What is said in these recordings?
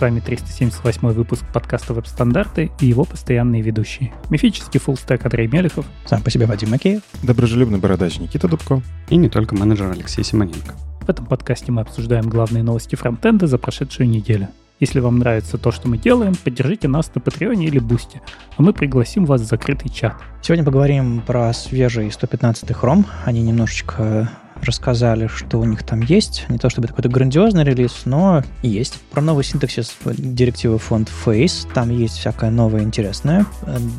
С вами 378 выпуск подкаста «Веб-стандарты» и его постоянные ведущие. Мифический фуллстек Андрей Мелехов. Сам по себе Вадим Макеев. Доброжелюбный бородач Никита Дубко. И не только менеджер Алексей Симоненко. В этом подкасте мы обсуждаем главные новости фронтенда за прошедшую неделю. Если вам нравится то, что мы делаем, поддержите нас на Патреоне или Бусте, а мы пригласим вас в закрытый чат. Сегодня поговорим про свежий 115 Chrome. Они немножечко рассказали, что у них там есть. Не то чтобы какой-то грандиозный релиз, но есть. Про новый синтаксис директивы фонд Face. Там есть всякое новое интересное.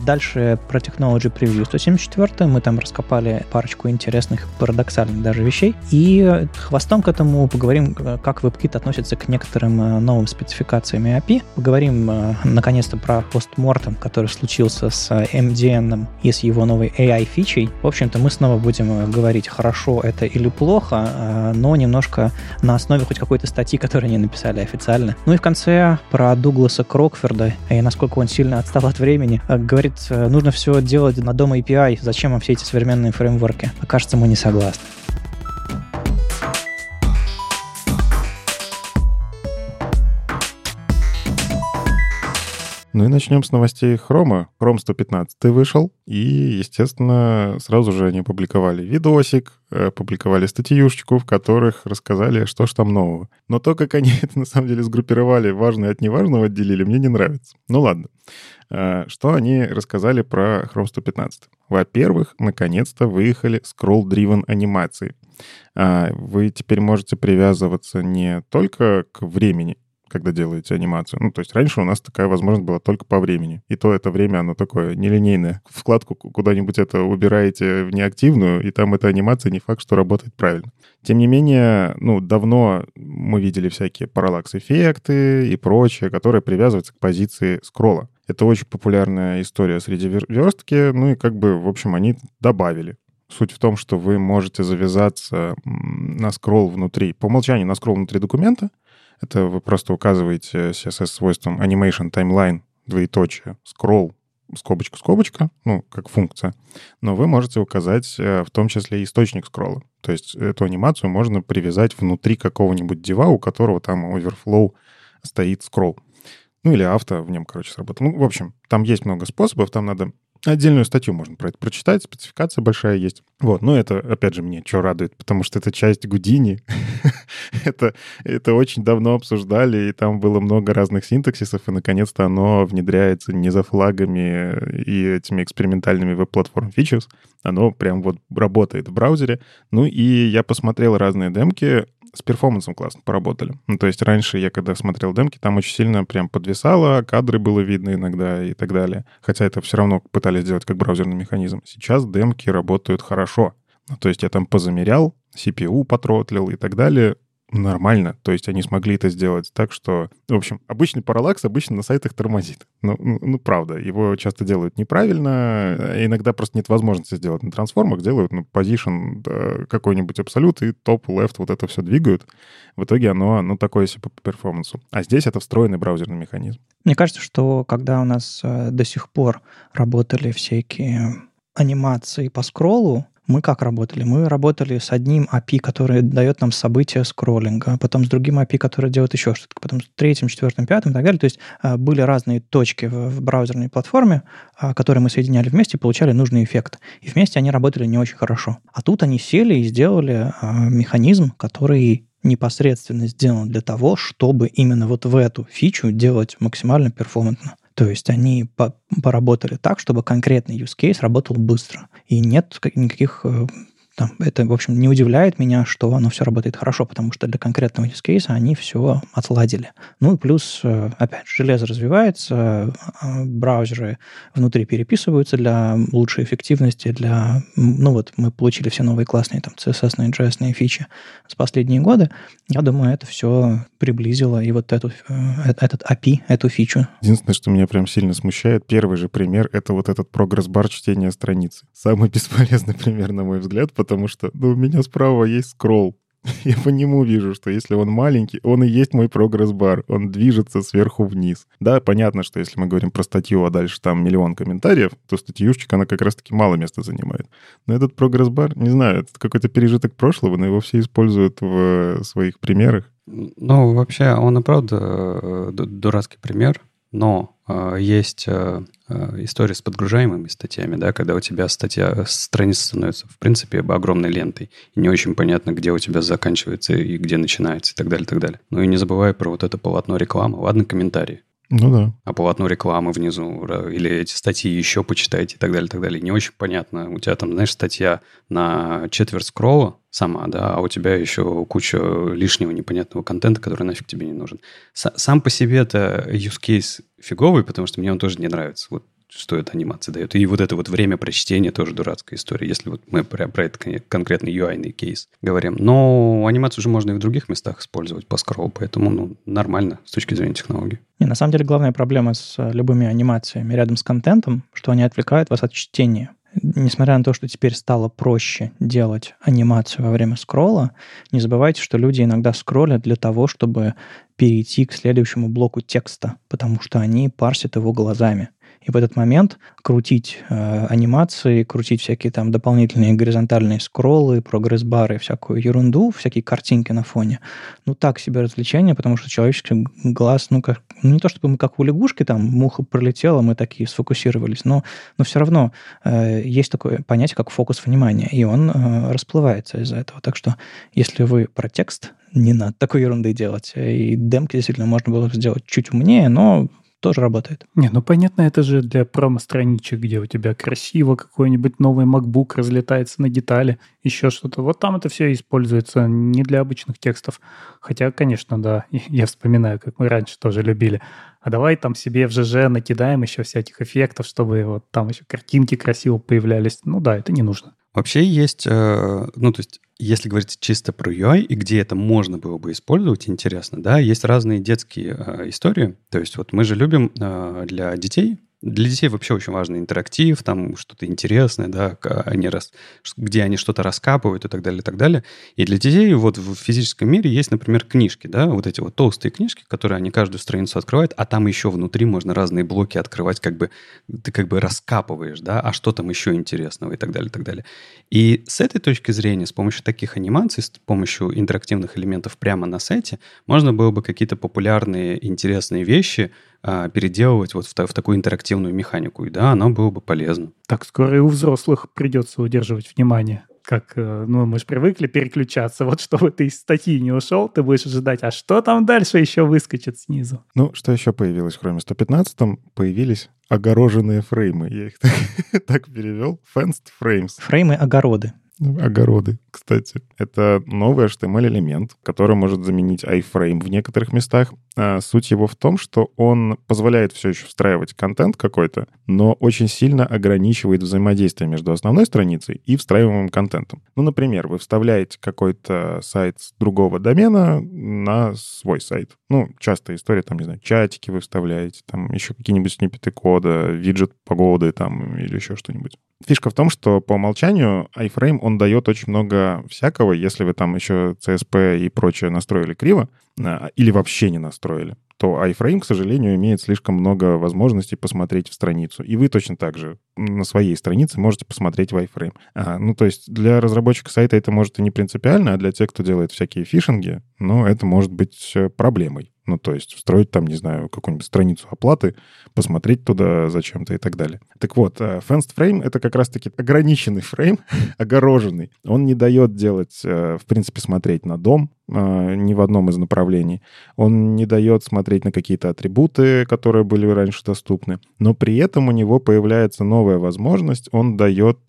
Дальше про Technology Preview 174. Мы там раскопали парочку интересных, парадоксальных даже вещей. И хвостом к этому поговорим, как WebKit относится к некоторым э, новым спецификациям API. Поговорим, э, наконец-то, про постмортем, который случился с MDN и с его новой AI-фичей. В общем-то, мы снова будем э, говорить, хорошо это или плохо, э, но немножко на основе хоть какой-то статьи, которую они написали официально. Ну и в конце про Дугласа Крокфорда и насколько он сильно отстал от времени. Э, говорит, э, нужно все делать на дома API, зачем вам все эти современные фреймворки? Кажется, мы не согласны. Ну и начнем с новостей Хрома. Chrome 115 вышел, и, естественно, сразу же они опубликовали видосик, опубликовали статьюшечку, в которых рассказали, что ж там нового. Но то, как они это на самом деле сгруппировали, важное от неважного отделили, мне не нравится. Ну ладно. А, что они рассказали про Chrome 115? Во-первых, наконец-то выехали scroll-driven анимации. А, вы теперь можете привязываться не только к времени, когда делаете анимацию. Ну, то есть раньше у нас такая возможность была только по времени. И то это время, оно такое нелинейное. Вкладку куда-нибудь это убираете в неактивную, и там эта анимация не факт, что работает правильно. Тем не менее, ну, давно мы видели всякие параллакс-эффекты и прочее, которые привязываются к позиции скролла. Это очень популярная история среди верстки, ну и как бы, в общем, они добавили. Суть в том, что вы можете завязаться на скролл внутри, по умолчанию на скролл внутри документа, это вы просто указываете CSS-свойством animation timeline, двоеточие, scroll, скобочка, скобочка, ну, как функция. Но вы можете указать э, в том числе источник скролла. То есть эту анимацию можно привязать внутри какого-нибудь дива, у которого там overflow стоит скролл. Ну, или авто в нем, короче, сработал. Ну, в общем, там есть много способов, там надо Отдельную статью можно про это прочитать, спецификация большая есть. Вот, но это, опять же, мне что радует, потому что это часть Гудини. это, это очень давно обсуждали, и там было много разных синтаксисов, и, наконец-то, оно внедряется не за флагами и этими экспериментальными веб-платформ фичус. Оно прям вот работает в браузере. Ну и я посмотрел разные демки, с перформансом классно поработали. Ну, то есть раньше я, когда смотрел демки, там очень сильно прям подвисало, кадры было видно иногда и так далее. Хотя это все равно пытались сделать как браузерный механизм. Сейчас демки работают хорошо. Ну, то есть я там позамерял, CPU потротлил и так далее нормально. То есть они смогли это сделать так, что... В общем, обычный параллакс обычно на сайтах тормозит. Ну, ну, ну правда, его часто делают неправильно. Иногда просто нет возможности сделать на трансформах. Делают ну, position какой-нибудь абсолют и топ, left, вот это все двигают. В итоге оно, ну, такое себе по перформансу. А здесь это встроенный браузерный механизм. Мне кажется, что когда у нас э, до сих пор работали всякие анимации по скроллу, мы как работали? Мы работали с одним API, который дает нам события скроллинга, потом с другим API, который делает еще что-то, потом с третьим, четвертым, пятым и так далее. То есть а, были разные точки в, браузерной платформе, а, которые мы соединяли вместе и получали нужный эффект. И вместе они работали не очень хорошо. А тут они сели и сделали а, механизм, который непосредственно сделан для того, чтобы именно вот в эту фичу делать максимально перформантно. То есть они по поработали так, чтобы конкретный use case работал быстро. И нет никаких э, там, это, в общем, не удивляет меня, что оно все работает хорошо, потому что для конкретного use case они все отладили. Ну и плюс, э, опять же, железо развивается, э, браузеры внутри переписываются для лучшей эффективности, для... Ну вот мы получили все новые классные там CSS, JS фичи с последние годы. Я думаю, это все приблизило и вот эту, э, этот API, эту фичу. Единственное, что меня прям сильно смущает, первый же пример — это вот этот прогресс-бар чтения страницы. Самый бесполезный пример, на мой взгляд, потому что ну, у меня справа есть скролл. Я по нему вижу, что если он маленький, он и есть мой прогресс-бар. Он движется сверху вниз. Да, понятно, что если мы говорим про статью, а дальше там миллион комментариев, то статьюшечка, она как раз-таки мало места занимает. Но этот прогресс-бар, не знаю, это какой-то пережиток прошлого, но его все используют в своих примерах. Ну, вообще, он и правда э, дурацкий пример, но э, есть э, э, история с подгружаемыми статьями, да, когда у тебя статья, страница становится, в принципе, огромной лентой, и не очень понятно, где у тебя заканчивается и где начинается, и так далее, и так далее. Ну и не забывай про вот это полотно рекламы. Ладно, комментарии. Ну да. А полотно рекламы внизу, или эти статьи еще почитайте и так далее, и так далее. Не очень понятно. У тебя там, знаешь, статья на четверть скролла сама, да, а у тебя еще куча лишнего непонятного контента, который нафиг тебе не нужен. Сам по себе это use case фиговый, потому что мне он тоже не нравится. Вот что эта анимация дает. И вот это вот время прочтения тоже дурацкая история, если вот мы про, про этот конкретный UI кейс говорим. Но анимацию же можно и в других местах использовать по скроллу, поэтому ну, нормально с точки зрения технологий. Не, на самом деле главная проблема с э, любыми анимациями рядом с контентом, что они отвлекают вас от чтения. Несмотря на то, что теперь стало проще делать анимацию во время скролла, не забывайте, что люди иногда скроллят для того, чтобы перейти к следующему блоку текста, потому что они парсят его глазами. И в этот момент крутить э, анимации, крутить всякие там дополнительные горизонтальные скроллы, прогресс-бары, всякую ерунду, всякие картинки на фоне, ну так себе развлечение, потому что человеческий глаз, ну как, ну, не то чтобы мы как у лягушки, там муха пролетела, мы такие сфокусировались, но, но все равно э, есть такое понятие, как фокус внимания, и он э, расплывается из-за этого. Так что если вы про текст, не надо такой ерунды делать. И демки действительно можно было сделать чуть умнее, но тоже работает. Не, ну понятно, это же для промо-страничек, где у тебя красиво какой-нибудь новый MacBook разлетается на детали, еще что-то. Вот там это все используется не для обычных текстов. Хотя, конечно, да, я вспоминаю, как мы раньше тоже любили. А давай там себе в ЖЖ накидаем еще всяких эффектов, чтобы вот там еще картинки красиво появлялись. Ну да, это не нужно. Вообще есть, э, ну то есть если говорить чисто про UI и где это можно было бы использовать, интересно, да, есть разные детские э, истории. То есть вот мы же любим э, для детей для детей вообще очень важный интерактив, там что-то интересное, да, они рас... где они что-то раскапывают и так далее, и так далее. И для детей вот в физическом мире есть, например, книжки, да, вот эти вот толстые книжки, которые они каждую страницу открывают, а там еще внутри можно разные блоки открывать, как бы ты как бы раскапываешь, да, а что там еще интересного и так далее, и так далее. И с этой точки зрения, с помощью таких анимаций, с помощью интерактивных элементов прямо на сайте, можно было бы какие-то популярные, интересные вещи а, переделывать вот в, в такую интерактивную механику. И да, оно было бы полезно. Так скоро и у взрослых придется удерживать внимание. Как, э, ну, мы же привыкли переключаться. Вот чтобы ты из статьи не ушел, ты будешь ожидать, а что там дальше еще выскочит снизу? Ну, что еще появилось в Chrome 115? Появились огороженные фреймы. Я их так, так перевел. Fenced frames. Фреймы-огороды. Огороды, кстати. Это новый HTML-элемент, который может заменить iframe в некоторых местах. А суть его в том, что он позволяет все еще встраивать контент какой-то, но очень сильно ограничивает взаимодействие между основной страницей и встраиваемым контентом. Ну, например, вы вставляете какой-то сайт с другого домена на свой сайт. Ну, частая история, там, не знаю, чатики вы вставляете, там еще какие-нибудь сниппеты кода, виджет погоды там или еще что-нибудь. Фишка в том, что по умолчанию iFrame, он дает очень много всякого, если вы там еще CSP и прочее настроили криво, а, или вообще не настроили то iFrame, к сожалению, имеет слишком много возможностей посмотреть в страницу. И вы точно так же на своей странице можете посмотреть в iFrame. А, ну, то есть для разработчика сайта это может и не принципиально, а для тех, кто делает всякие фишинги, ну, это может быть э, проблемой. Ну, то есть встроить там, не знаю, какую-нибудь страницу оплаты, посмотреть туда зачем-то и так далее. Так вот, э, fenced frame — это как раз-таки ограниченный фрейм, огороженный. Он не дает делать, э, в принципе, смотреть на дом э, ни в одном из направлений. Он не дает смотреть на какие-то атрибуты, которые были раньше доступны. Но при этом у него появляется новая возможность. Он дает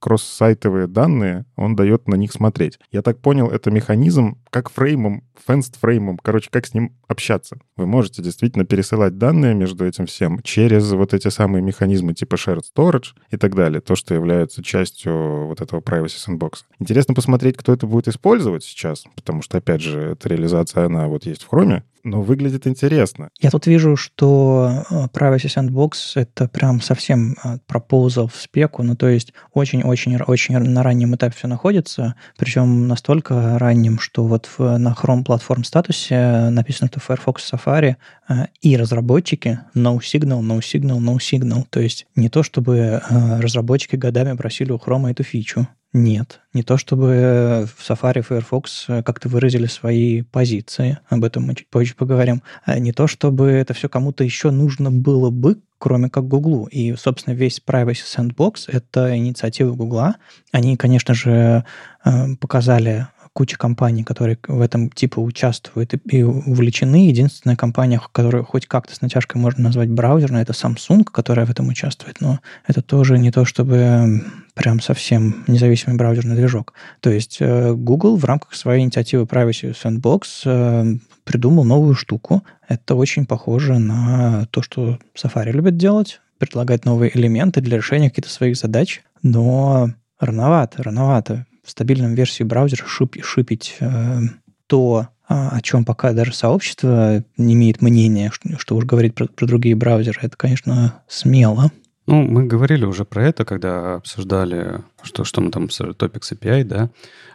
кросс-сайтовые данные, он дает на них смотреть. Я так понял, это механизм как фреймом, fenced фреймом, короче, как с ним общаться. Вы можете действительно пересылать данные между этим всем через вот эти самые механизмы типа shared storage и так далее, то, что является частью вот этого privacy sandbox. Интересно посмотреть, кто это будет использовать сейчас, потому что, опять же, эта реализация, она вот есть в Chrome, но выглядит интересно. Я тут вижу, что э, Privacy Sandbox — это прям совсем пропозал в спеку, ну то есть очень-очень-очень на раннем этапе все находится, причем настолько раннем, что вот в, на Chrome Platform статусе написано, что Firefox Safari э, и разработчики no signal, no signal, no signal. То есть не то, чтобы э, разработчики годами просили у Chrome эту фичу, нет, не то чтобы в Safari Firefox э, как-то выразили свои позиции, об этом мы чуть позже поговорим, а не то чтобы это все кому-то еще нужно было бы, кроме как Гуглу. И, собственно, весь Privacy Sandbox — это инициатива Гугла. Они, конечно же, э, показали куча компаний, которые в этом типа участвуют и увлечены. Единственная компания, которую хоть как-то с натяжкой можно назвать браузерной, это Samsung, которая в этом участвует. Но это тоже не то, чтобы прям совсем независимый браузерный движок. То есть э, Google в рамках своей инициативы Privacy Sandbox э, придумал новую штуку. Это очень похоже на то, что Safari любит делать, предлагать новые элементы для решения каких-то своих задач, но рановато, рановато стабильном версии браузера шип, шипить э, то, а, о чем пока даже сообщество не имеет мнения, что, что уж говорить про, про другие браузеры, это, конечно, смело. Ну, мы говорили уже про это, когда обсуждали, что, что мы там, Topics API, да,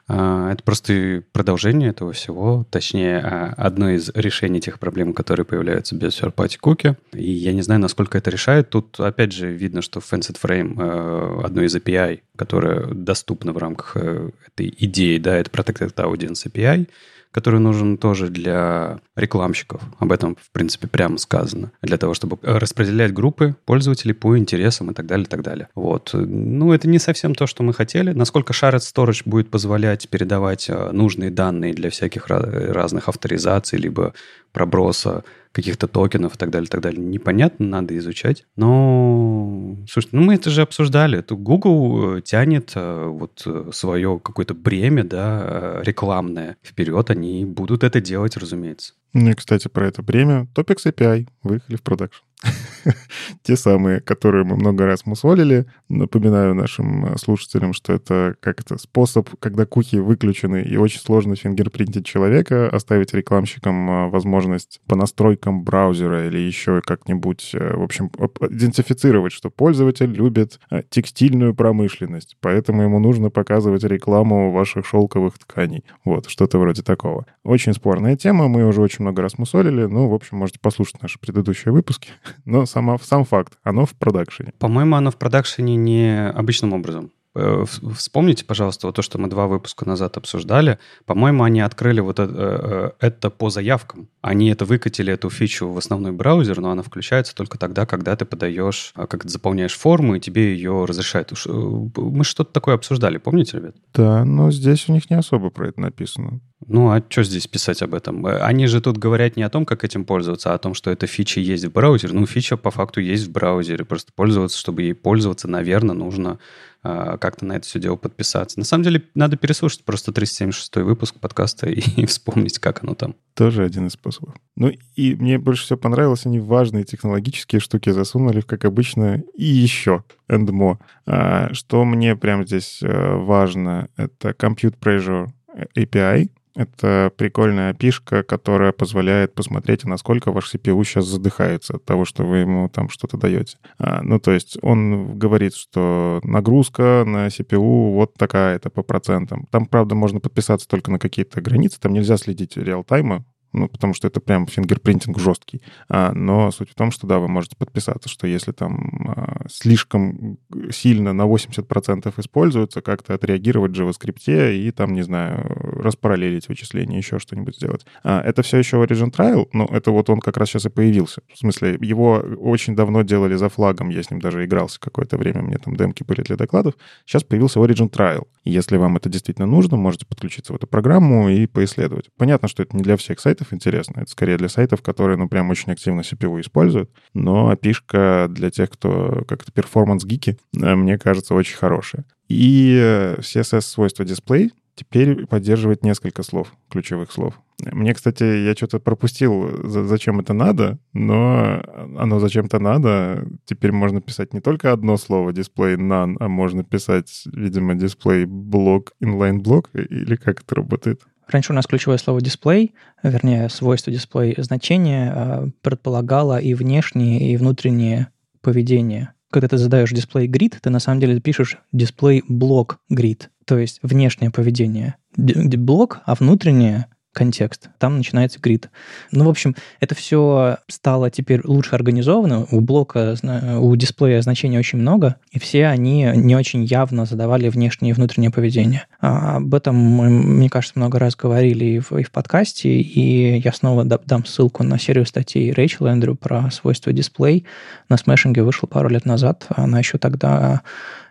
а, это просто продолжение этого всего, точнее, а, одно из решений тех проблем, которые появляются без third-party cookie. И я не знаю, насколько это решает. Тут, опять же, видно, что Fenced Frame э, одно из API, которое доступно в рамках э, этой идеи, да, это Protected Audience API, который нужен тоже для рекламщиков. Об этом, в принципе, прямо сказано. Для того, чтобы распределять группы пользователей по интересам и так далее, и так далее. Вот. Ну, это не совсем то, что мы хотели. Насколько Shared Storage будет позволять передавать э, нужные данные для всяких разных авторизаций, либо проброса каких-то токенов и так далее, и так далее. Непонятно, надо изучать. Но, слушайте, ну мы это же обсуждали. Тут Google э, тянет э, вот э, свое какое-то бремя, да, рекламное вперед. Они будут это делать, разумеется. Ну и, кстати, про это бремя. Topics API выехали в продакшн. Те самые, которые мы много раз мусолили. Напоминаю нашим э, слушателям, что это как это способ, когда куки выключены и очень сложно фингерпринтить человека, оставить рекламщикам э, возможность по настройкам браузера или еще как-нибудь, э, в общем, идентифицировать, что пользователь любит текстильную промышленность, поэтому ему нужно показывать рекламу ваших шелковых тканей. Вот, что-то вроде такого. Очень спорная тема, мы уже очень много раз мусолили, ну, в общем, можете послушать наши предыдущие выпуски. Но сама, сам факт, оно в продакшене. По-моему, оно в продакшене не обычным образом. Э, вспомните, пожалуйста, вот то, что мы два выпуска назад обсуждали. По-моему, они открыли вот это, э, это по заявкам. Они это выкатили, эту фичу в основной браузер, но она включается только тогда, когда ты подаешь, а, как ты заполняешь форму, и тебе ее разрешают. Э, мы что-то такое обсуждали, помните, ребят? Да, но здесь у них не особо про это написано. Ну, а что здесь писать об этом? Они же тут говорят не о том, как этим пользоваться, а о том, что эта фича есть в браузере. Ну, фича по факту есть в браузере. Просто пользоваться, чтобы ей пользоваться, наверное, нужно как-то на это все дело подписаться. На самом деле, надо переслушать просто 376 выпуск подкаста и, вспомнить, как оно там. Тоже один из способов. Ну и мне больше всего понравилось, они важные технологические штуки засунули, как обычно, и еще, and more. А, что мне прямо здесь э, важно, это Compute Pressure API, это прикольная пишка, которая позволяет посмотреть, насколько ваш CPU сейчас задыхается от того, что вы ему там что-то даете. А, ну, то есть он говорит, что нагрузка на CPU вот такая-то по процентам. Там, правда, можно подписаться только на какие-то границы, там нельзя следить реал-тайма, ну, потому что это прям фингерпринтинг жесткий. А, но суть в том, что, да, вы можете подписаться, что если там а, слишком сильно на 80% используется, как-то отреагировать в JavaScript и там, не знаю, распараллелить вычисления, еще что-нибудь сделать. А, это все еще Origin Trial, но это вот он как раз сейчас и появился. В смысле, его очень давно делали за флагом, я с ним даже игрался какое-то время, мне там демки были для докладов. Сейчас появился Origin Trial. Если вам это действительно нужно, можете подключиться в эту программу и поисследовать. Понятно, что это не для всех сайтов интересно. Это скорее для сайтов, которые, ну, прям очень активно CPU используют. Но API для тех, кто как-то перформанс-гики, э, мне кажется, очень хорошая. И э, CSS-свойства дисплей теперь поддерживает несколько слов, ключевых слов. Мне, кстати, я что-то пропустил, зачем это надо, но оно зачем-то надо. Теперь можно писать не только одно слово display none, а можно писать, видимо, display блок, inline блок, или как это работает? Раньше у нас ключевое слово «дисплей», вернее, свойство дисплей значение э, предполагало и внешнее, и внутреннее поведение. Когда ты задаешь дисплей grid, ты на самом деле пишешь дисплей блок grid, то есть внешнее поведение. Блок, а внутреннее контекст. Там начинается грид. Ну, в общем, это все стало теперь лучше организовано. У блока, у дисплея значений очень много, и все они не очень явно задавали внешнее и внутреннее поведение. А об этом мы, мне кажется, много раз говорили и в, и в подкасте, и я снова дам ссылку на серию статей Рэйчел Эндрю про свойства дисплей. На смешинге вышел пару лет назад. Она еще тогда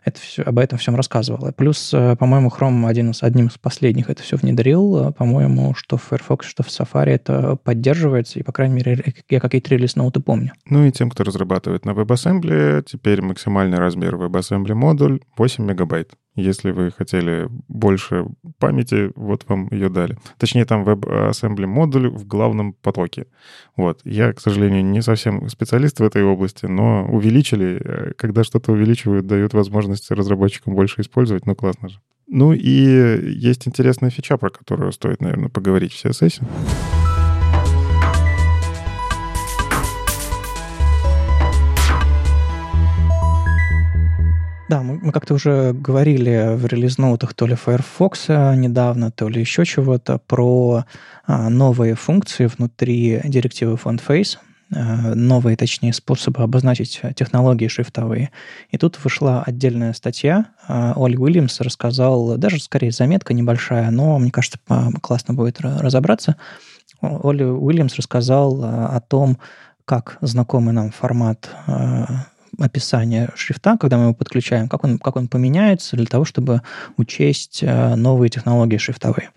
это все, об этом всем рассказывала. Плюс, э, по-моему, Chrome один из, одним из последних это все внедрил. Э, по-моему, что в Firefox, что в Safari это поддерживается, и, по крайней мере, я какие-то релиз-ноуты помню. Ну и тем, кто разрабатывает на WebAssembly, теперь максимальный размер WebAssembly модуль 8 мегабайт. Если вы хотели больше памяти, вот вам ее дали. Точнее, там WebAssembly модуль в главном потоке. Вот. Я, к сожалению, не совсем специалист в этой области, но увеличили. Э, когда что-то увеличивают, дают возможность разработчикам больше использовать. Ну, классно же. Ну и есть интересная фича, про которую стоит, наверное, поговорить в CSS. Да, мы, мы как-то уже говорили в релиз-ноутах то ли Firefox недавно, то ли еще чего-то про а, новые функции внутри директивы FontFace, а, новые, точнее, способы обозначить технологии шрифтовые. И тут вышла отдельная статья. А, Оли Уильямс рассказал, даже скорее заметка небольшая, но, мне кажется, классно будет разобраться. Оли Уильямс рассказал о том, как знакомый нам формат описание шрифта, когда мы его подключаем, как он, как он поменяется для того, чтобы учесть э, новые технологии шрифтовые.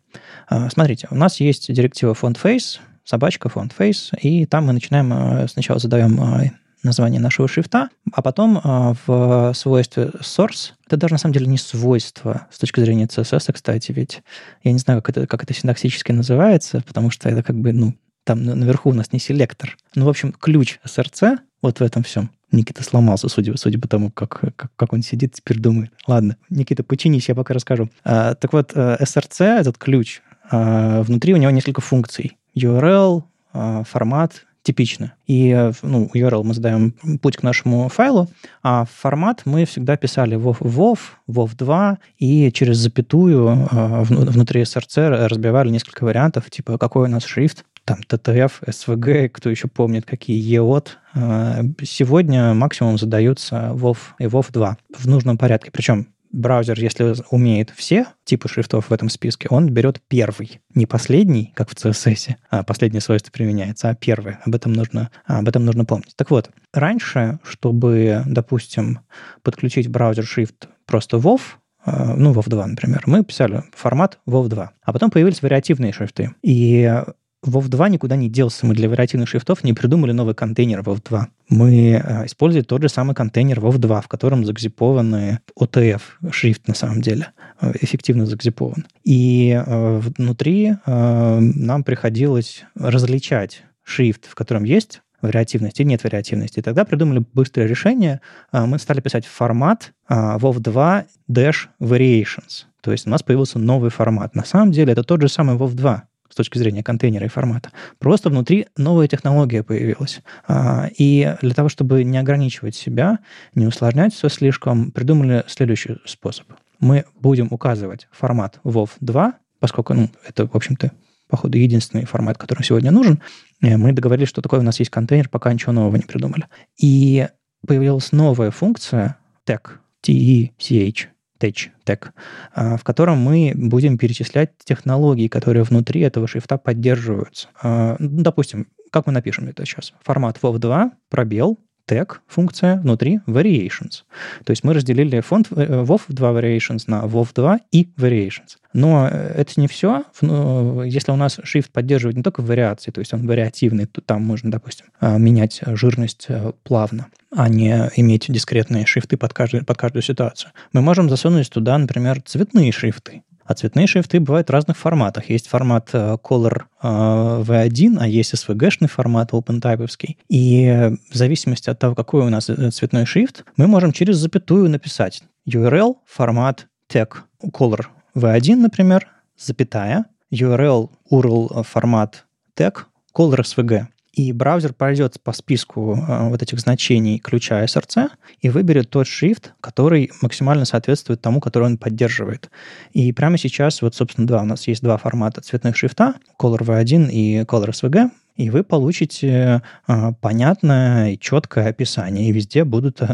Э, смотрите, у нас есть директива FontFace, собачка FontFace, и там мы начинаем, э, сначала задаем название нашего шрифта, а потом в свойстве source, это даже на самом деле не свойство с точки зрения CSS, кстати, ведь я не знаю, как это, как это синтаксически называется, потому что это как бы, ну, там наверху у нас не селектор. Ну, в общем, ключ SRC вот в этом всем. Никита сломался, судя, судя по тому, как, как, как он сидит, теперь думает. Ладно, Никита, починись, я пока расскажу. А, так вот, SRC, э, этот ключ, а, внутри у него несколько функций. URL, а, формат, типично. И э, ну, URL мы задаем путь к нашему файлу, а формат мы всегда писали WoW, WoW, WoW 2, и через запятую э, внутри SRC разбивали несколько вариантов, типа какой у нас шрифт, там TTF, SVG, кто еще помнит, какие EOT. А, сегодня максимум задаются WoW и WoW 2 в нужном порядке. Причем браузер, если умеет все типы шрифтов в этом списке, он берет первый. Не последний, как в CSS, а последнее свойство применяется, а первый. Об этом нужно, об этом нужно помнить. Так вот, раньше, чтобы, допустим, подключить браузер шрифт просто WoW, а, ну, WoW 2, например, мы писали формат WoW 2. А потом появились вариативные шрифты. И WoW 2 никуда не делся. Мы для вариативных шрифтов не придумали новый контейнер WoW 2. Мы э, используем тот же самый контейнер WoW 2, в котором загзипованы OTF шрифт на самом деле, э, эффективно загзипован. И э, внутри нам приходилось различать шрифт, в котором есть вариативность и нет вариативности. И тогда придумали быстрое решение. Мы стали писать формат WoW 2 dash variations. То есть у нас появился новый формат. На самом деле это тот же самый WoW 2, с точки зрения контейнера и формата. Просто внутри новая технология появилась. А, и для того, чтобы не ограничивать себя, не усложнять все слишком, придумали следующий способ. Мы будем указывать формат WoW 2, поскольку ну, это, в общем-то, походу, единственный формат, который сегодня нужен. Мы договорились, что такой у нас есть контейнер, пока ничего нового не придумали. И появилась новая функция tech, T-E-C-H, Tech, Tech, в котором мы будем перечислять технологии, которые внутри этого шрифта поддерживаются. А, ну, допустим, как мы напишем это сейчас? Формат WoW2, пробел, tag функция внутри variations. То есть мы разделили фонд э, WoW 2 variations на WoW 2 и variations. Но э, это не все. Ну, если у нас shift поддерживает не только вариации, то есть он вариативный, то там можно, допустим, а, менять жирность э, плавно, а не иметь дискретные шрифты под каждую, под каждую ситуацию. Мы можем засунуть туда, например, цветные шрифты. А цветные шрифты бывают в разных форматах. Есть формат э, Color э, V1, а есть SVG-шный формат OpenType. И в зависимости от того, какой у нас э, цветной шрифт, мы можем через запятую написать URL формат tag Color V1, например, запятая, URL, URL формат tag, color svg. И браузер пройдет по списку э, вот этих значений ключа SRC и выберет тот шрифт, который максимально соответствует тому, который он поддерживает. И прямо сейчас, вот, собственно, два, у нас есть два формата цветных шрифта, Color V1 и Color SVG, и вы получите э, понятное и четкое описание. И везде будут э,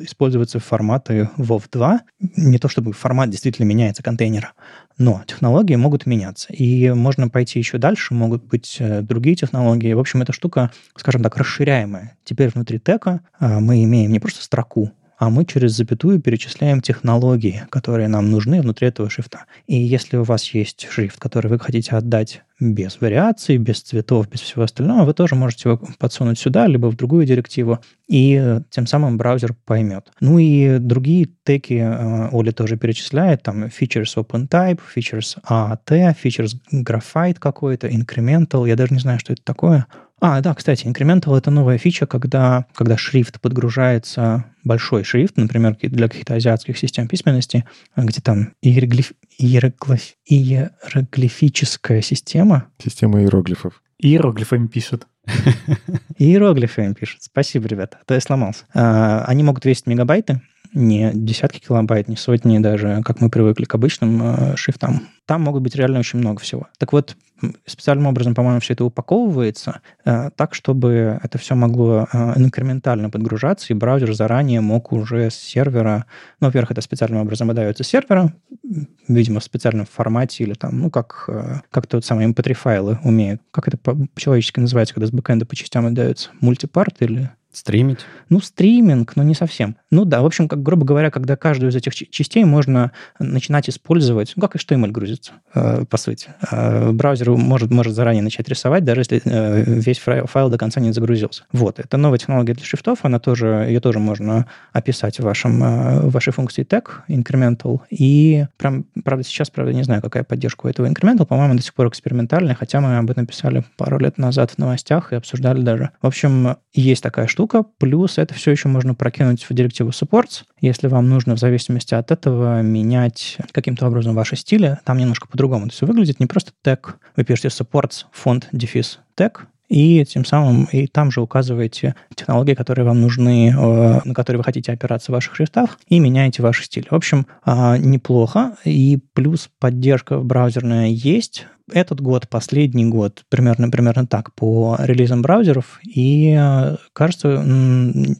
использоваться форматы WoW2. Не то чтобы формат действительно меняется контейнера, но технологии могут меняться. И можно пойти еще дальше, могут быть э, другие технологии. В общем, эта штука, скажем так, расширяемая. Теперь внутри тека э, мы имеем не просто строку, а мы через запятую перечисляем технологии, которые нам нужны внутри этого шрифта. И если у вас есть шрифт, который вы хотите отдать без вариаций, без цветов, без всего остального, вы тоже можете его подсунуть сюда, либо в другую директиву, и тем самым браузер поймет. Ну и другие теки э, Оля тоже перечисляет, там features OpenType, features AAT, features Graphite какой-то, incremental, я даже не знаю, что это такое. А, да, кстати, incremental — это новая фича, когда, когда шрифт подгружается, большой шрифт, например, для каких-то азиатских систем письменности, где там иероглиф, иероглиф, иероглифическая система. Система иероглифов. Иероглифами пишет. Иероглифами пишет. Спасибо, ребята, а то я сломался. А, они могут весить мегабайты, не десятки килобайт, не сотни даже, как мы привыкли к обычным э, шрифтам. Там могут быть реально очень много всего. Так вот, специальным образом, по-моему, все это упаковывается э, так, чтобы это все могло э, инкрементально подгружаться, и браузер заранее мог уже с сервера, ну, во-первых, это специальным образом выдается с сервера, видимо, в специальном формате или там, ну, как, э, как тот самый mp3-файлы эм умеют. Как это по-человечески называется, когда с бэкэнда по частям отдаются? Мультипарт или Стримить? Ну, стриминг, но не совсем. Ну да, в общем, как, грубо говоря, когда каждую из этих частей можно начинать использовать, ну, как HTML грузится, э, по сути. Э, браузер может, может заранее начать рисовать, даже если э, весь файл, файл до конца не загрузился. Вот, это новая технология для шрифтов, она тоже, ее тоже можно описать в, вашем, э, в вашей функции tag, incremental, и прям, правда, сейчас, правда, не знаю, какая поддержка у этого incremental, по-моему, до сих пор экспериментальная, хотя мы об этом писали пару лет назад в новостях и обсуждали даже. В общем, есть такая штука, штука. Плюс это все еще можно прокинуть в директиву supports. Если вам нужно в зависимости от этого менять каким-то образом ваши стили, там немножко по-другому это все выглядит. Не просто тег. Вы пишете supports, фонд, дефис, тег, и тем самым и там же указываете технологии, которые вам нужны, э, на которые вы хотите опираться в ваших шрифтах, и меняете ваш стиль. В общем, а, неплохо, и плюс поддержка браузерная есть. Этот год, последний год, примерно, примерно так, по релизам браузеров, и э, кажется,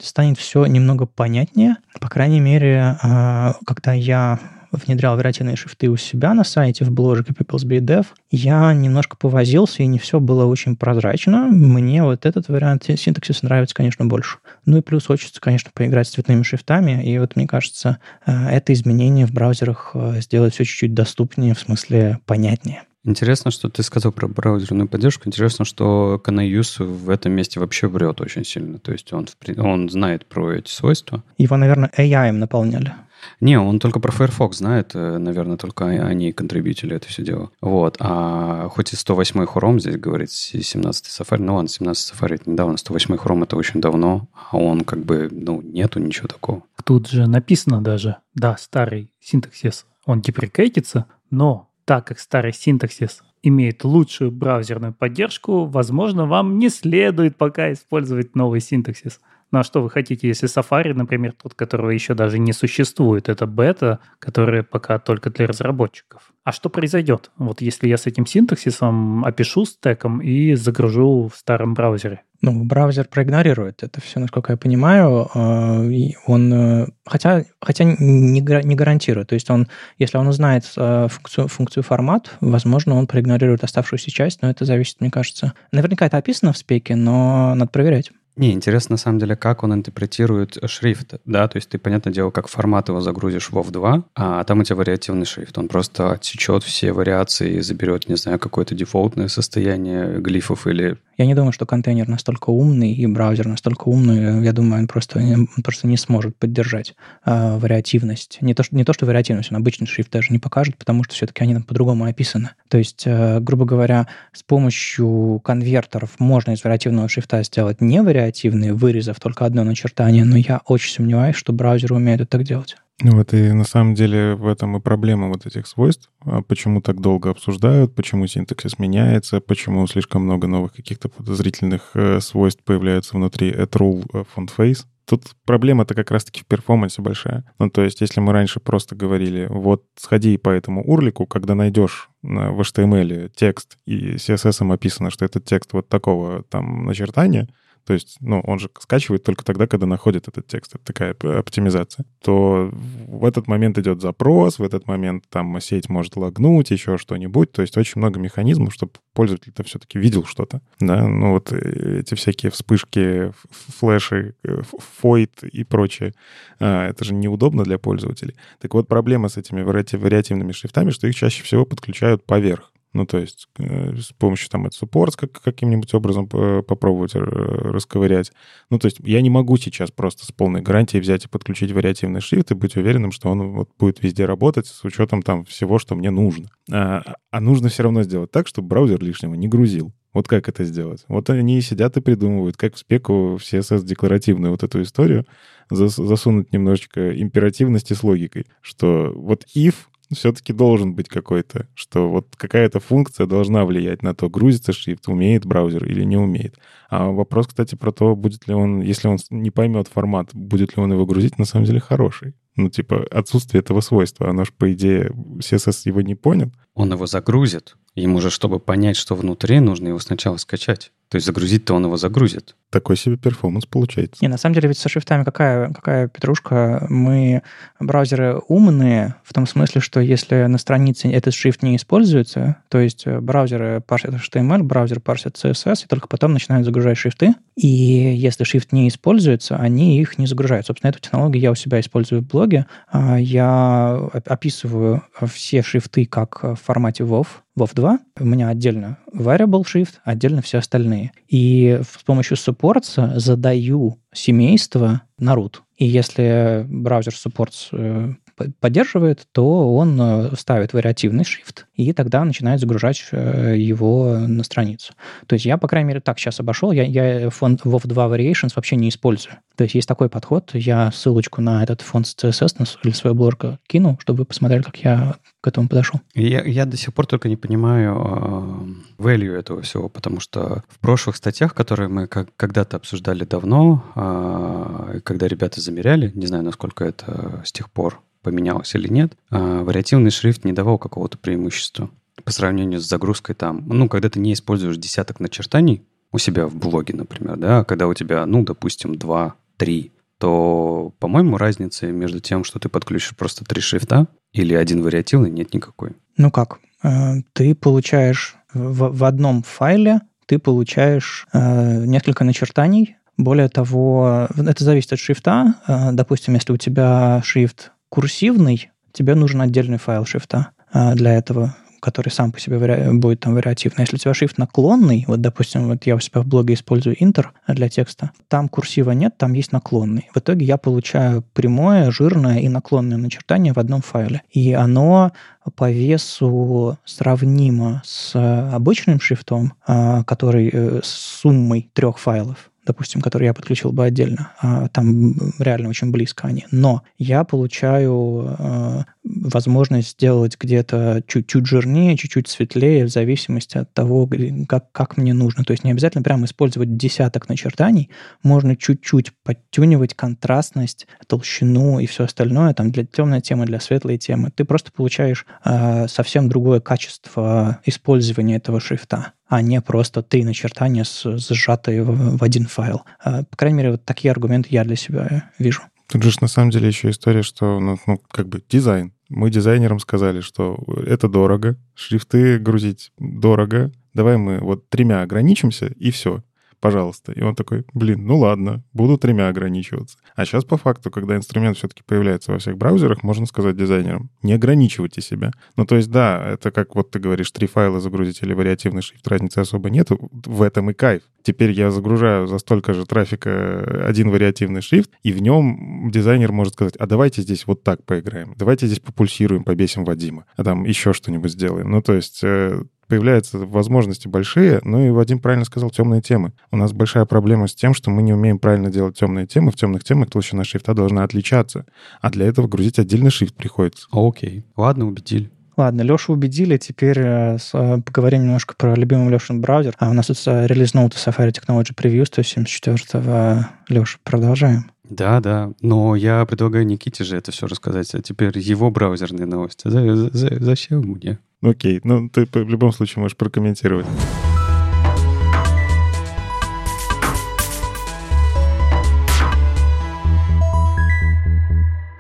станет все немного понятнее. По крайней мере, а, когда я внедрял вариативные шрифты у себя на сайте в бложике People's Dev, я немножко повозился, и не все было очень прозрачно. Мне вот этот вариант синтаксиса нравится, конечно, больше. Ну и плюс хочется, конечно, поиграть с цветными шрифтами, и вот мне кажется, э, это изменение в браузерах э, сделает все чуть-чуть доступнее, в смысле понятнее. Интересно, что ты сказал про браузерную поддержку. Интересно, что Canayus в этом месте вообще врет очень сильно. То есть он, он знает про эти свойства. Его, наверное, AI им наполняли. Не, он только про Firefox знает, э, наверное, только они контрибьютили это все дело. Вот. А хоть и 108 Chrome здесь говорит 17 Safari, ну ладно, 17 Safari это недавно, 108 Chrome это очень давно, а он как бы, ну, нету ничего такого. Тут же написано даже, да, старый синтаксис, он деприкейтится, но так как старый синтаксис имеет лучшую браузерную поддержку, возможно, вам не следует пока использовать новый синтаксис. Ну а что вы хотите, если Safari, например, тот, которого еще даже не существует, это бета, которая пока только для разработчиков. А что произойдет, вот если я с этим синтаксисом опишу стеком и загружу в старом браузере? Ну, браузер проигнорирует это все, насколько я понимаю. А, он, э, хотя, хотя не, не гарантирует. То есть он, если он узнает э, функцию, функцию формат, возможно, он проигнорирует оставшуюся часть, но это зависит, мне кажется. Наверняка это описано в спеке, но надо проверять. Не, интересно на самом деле, как он интерпретирует шрифт, да, то есть ты, понятное дело, как формат его загрузишь в WoW2, а там у тебя вариативный шрифт, он просто отсечет все вариации и заберет, не знаю, какое-то дефолтное состояние глифов или... Я не думаю, что контейнер настолько умный и браузер настолько умный, я думаю, он просто, он просто не сможет поддержать э, вариативность. Не то, что, не то, что вариативность, он обычный шрифт даже не покажет, потому что все-таки они там по-другому описаны. То есть, э, грубо говоря, с помощью конвертеров можно из вариативного шрифта сделать не вариативный, вариативные, вырезав только одно начертание, но я очень сомневаюсь, что браузеры умеют это так делать. Ну вот и на самом деле в этом и проблема вот этих свойств. А почему так долго обсуждают, почему синтаксис меняется, почему слишком много новых каких-то подозрительных э, свойств появляются внутри add-rule э, font face. Тут проблема-то как раз-таки в перформансе большая. Ну, то есть, если мы раньше просто говорили, вот сходи по этому урлику, когда найдешь в HTML текст и CSS описано, что этот текст вот такого там начертания, то есть, ну, он же скачивает только тогда, когда находит этот текст. Это такая оптимизация. То в этот момент идет запрос, в этот момент там сеть может лагнуть, еще что-нибудь. То есть очень много механизмов, чтобы пользователь-то все-таки видел что-то. Да, ну вот э, эти всякие вспышки, флеши, э, фойт и прочее. А, это же неудобно для пользователей. Так вот, проблема с этими вариативными шрифтами, что их чаще всего подключают поверх. Ну, то есть э, с помощью там это support как, каким-нибудь образом э, попробовать э, расковырять. Ну, то есть я не могу сейчас просто с полной гарантией взять и подключить вариативный шрифт и быть уверенным, что он вот будет везде работать с учетом там всего, что мне нужно. А, а нужно все равно сделать так, чтобы браузер лишнего не грузил. Вот как это сделать? Вот они сидят и придумывают, как в спеку в CSS-декларативную вот эту историю засунуть немножечко императивности с логикой, что вот if все-таки должен быть какой-то, что вот какая-то функция должна влиять на то, грузится шрифт, умеет браузер или не умеет. А вопрос, кстати, про то, будет ли он, если он не поймет формат, будет ли он его грузить, на самом деле хороший. Ну, типа, отсутствие этого свойства, оно же, по идее, CSS его не понял. Он его загрузит. Ему же, чтобы понять, что внутри, нужно его сначала скачать. То есть загрузить-то он его загрузит. Такой себе перформанс получается. Не, на самом деле ведь со шрифтами какая, какая петрушка? Мы браузеры умные в том смысле, что если на странице этот шрифт не используется, то есть браузеры парсят HTML, браузер парсит CSS, и только потом начинают загружать шрифты, и если шрифт не используется, они их не загружают. Собственно, эту технологию я у себя использую в блоге. А, я описываю все шрифты как в формате WoW, WoW 2. У меня отдельно variable шрифт, отдельно все остальные. И с помощью supports задаю семейство на root. И если браузер supports э, поддерживает, то он э, ставит вариативный шрифт, и тогда начинает загружать э, его на страницу. То есть я, по крайней мере, так сейчас обошел, я, я фонд WoW 2 Variations вообще не использую. То есть есть такой подход, я ссылочку на этот фонд CSS или свою блорку кину, чтобы вы посмотрели, как я к этому подошел. Я, я до сих пор только не понимаю э, value этого всего, потому что в прошлых статьях, которые мы как, когда-то обсуждали давно, э, когда ребята замеряли, не знаю, насколько это с тех пор поменялось или нет, а, вариативный шрифт не давал какого-то преимущества по сравнению с загрузкой там. Ну, когда ты не используешь десяток начертаний у себя в блоге, например, да, когда у тебя, ну, допустим, два, три, то, по-моему, разницы между тем, что ты подключишь просто три шрифта или один вариативный, нет никакой. Ну как? Э, ты получаешь в, в одном файле ты получаешь э, несколько начертаний. Более того, это зависит от шрифта. Э, допустим, если у тебя шрифт курсивный, тебе нужен отдельный файл шрифта а, для этого, который сам по себе будет там вариативный. Если у тебя шрифт наклонный, вот, допустим, вот я у себя в блоге использую интер для текста, там курсива нет, там есть наклонный. В итоге я получаю прямое, жирное и наклонное начертание в одном файле. И оно по весу сравнимо с обычным шрифтом, а, который э, с суммой трех файлов допустим, который я подключил бы отдельно, а, там реально очень близко они. Но я получаю а, возможность сделать где-то чуть-чуть жирнее, чуть-чуть светлее, в зависимости от того, как, как мне нужно. То есть не обязательно прямо использовать десяток начертаний, можно чуть-чуть подтюнивать контрастность, толщину и все остальное, там для темной темы, для светлой темы. Ты просто получаешь э, совсем другое качество использования этого шрифта а не просто три начертания, сжатые в, один файл. Э, по крайней мере, вот такие аргументы я для себя вижу. Тут же на самом деле еще история, что, ну, ну, как бы дизайн. Мы дизайнерам сказали, что это дорого, шрифты грузить дорого, давай мы вот тремя ограничимся, и все пожалуйста. И он такой, блин, ну ладно, буду тремя ограничиваться. А сейчас по факту, когда инструмент все-таки появляется во всех браузерах, можно сказать дизайнерам, не ограничивайте себя. Ну то есть да, это как вот ты говоришь, три файла загрузить или вариативный шрифт, разницы особо нету, в этом и кайф. Теперь я загружаю за столько же трафика один вариативный шрифт, и в нем дизайнер может сказать, а давайте здесь вот так поиграем, давайте здесь попульсируем, побесим Вадима, а там еще что-нибудь сделаем. Ну, то есть э, появляются возможности большие, ну и Вадим правильно сказал, темные темы. У нас большая проблема с тем, что мы не умеем правильно делать темные темы. В темных темах толщина шрифта должна отличаться. А для этого грузить отдельный шрифт приходится. Окей. Ладно, убедили. Ладно, Лешу убедили, теперь э, э, поговорим немножко про любимый Лешин браузер. А у нас тут э, релиз ноуты Safari Technology Preview 174-го. Леш, продолжаем. Да, да. Но я предлагаю Никите же это все рассказать. А теперь его браузерные новости. За, за, зачем мне? Окей, ну ты в любом случае можешь прокомментировать.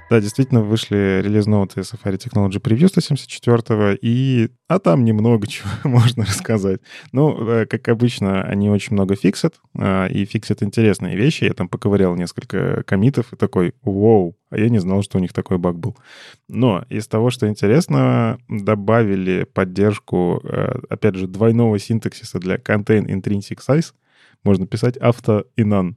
Да, действительно, вышли релиз-ноуты Safari Technology Preview 174 и... А там немного чего можно рассказать. Ну, э, как обычно, они очень много фиксят, а, и фиксят интересные вещи. Я там поковырял несколько комитов и такой, вау, а я не знал, что у них такой баг был. Но из того, что интересно, добавили поддержку, э, опять же, двойного синтаксиса для contain intrinsic size. Можно писать авто и none.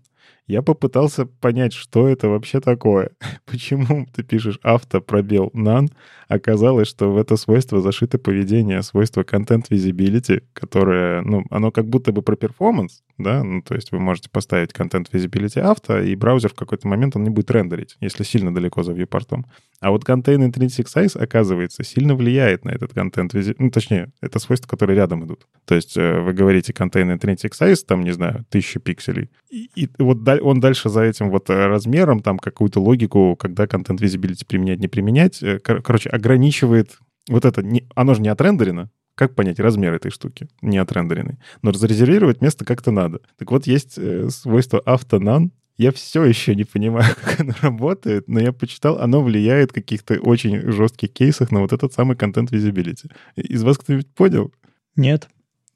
Я попытался понять, что это вообще такое. Почему ты пишешь авто пробел none, оказалось, что в это свойство зашито поведение, свойство content visibility, которое, ну, оно как будто бы про перформанс, да, ну, то есть вы можете поставить content visibility авто, и браузер в какой-то момент он не будет рендерить, если сильно далеко за viewport. А вот contain intrinsic size, оказывается, сильно влияет на этот visibility, ну, точнее, это свойства, которые рядом идут. То есть э, вы говорите contain intrinsic size, там, не знаю, 1000 пикселей, и, и вот он дальше за этим вот э, размером, там, какую-то логику, когда content visibility применять, не применять, э, кор- короче, ограничивает вот это, не, оно же не отрендерено, как понять размер этой штуки, не отрендеренный? Но зарезервировать место как-то надо. Так вот, есть э, свойство автонан. Я все еще не понимаю, как оно работает, но я почитал, оно влияет в каких-то очень жестких кейсах на вот этот самый контент visibility. Из вас кто-нибудь понял? Нет.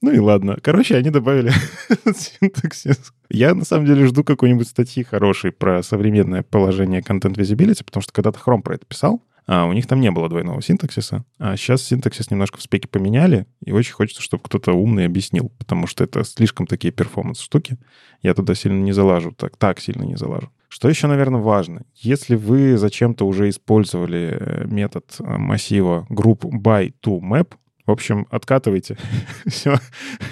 Ну и ладно. Короче, они добавили синтаксис. Я, на самом деле, жду какой-нибудь статьи хорошей про современное положение Content Visibility, потому что когда-то Chrome про это писал, а у них там не было двойного синтаксиса. А сейчас синтаксис немножко в спеке поменяли, и очень хочется, чтобы кто-то умный объяснил, потому что это слишком такие перформанс-штуки. Я туда сильно не залажу, так, так сильно не залажу. Что еще, наверное, важно? Если вы зачем-то уже использовали э, метод э, массива group by to map, в общем, откатывайте. Все,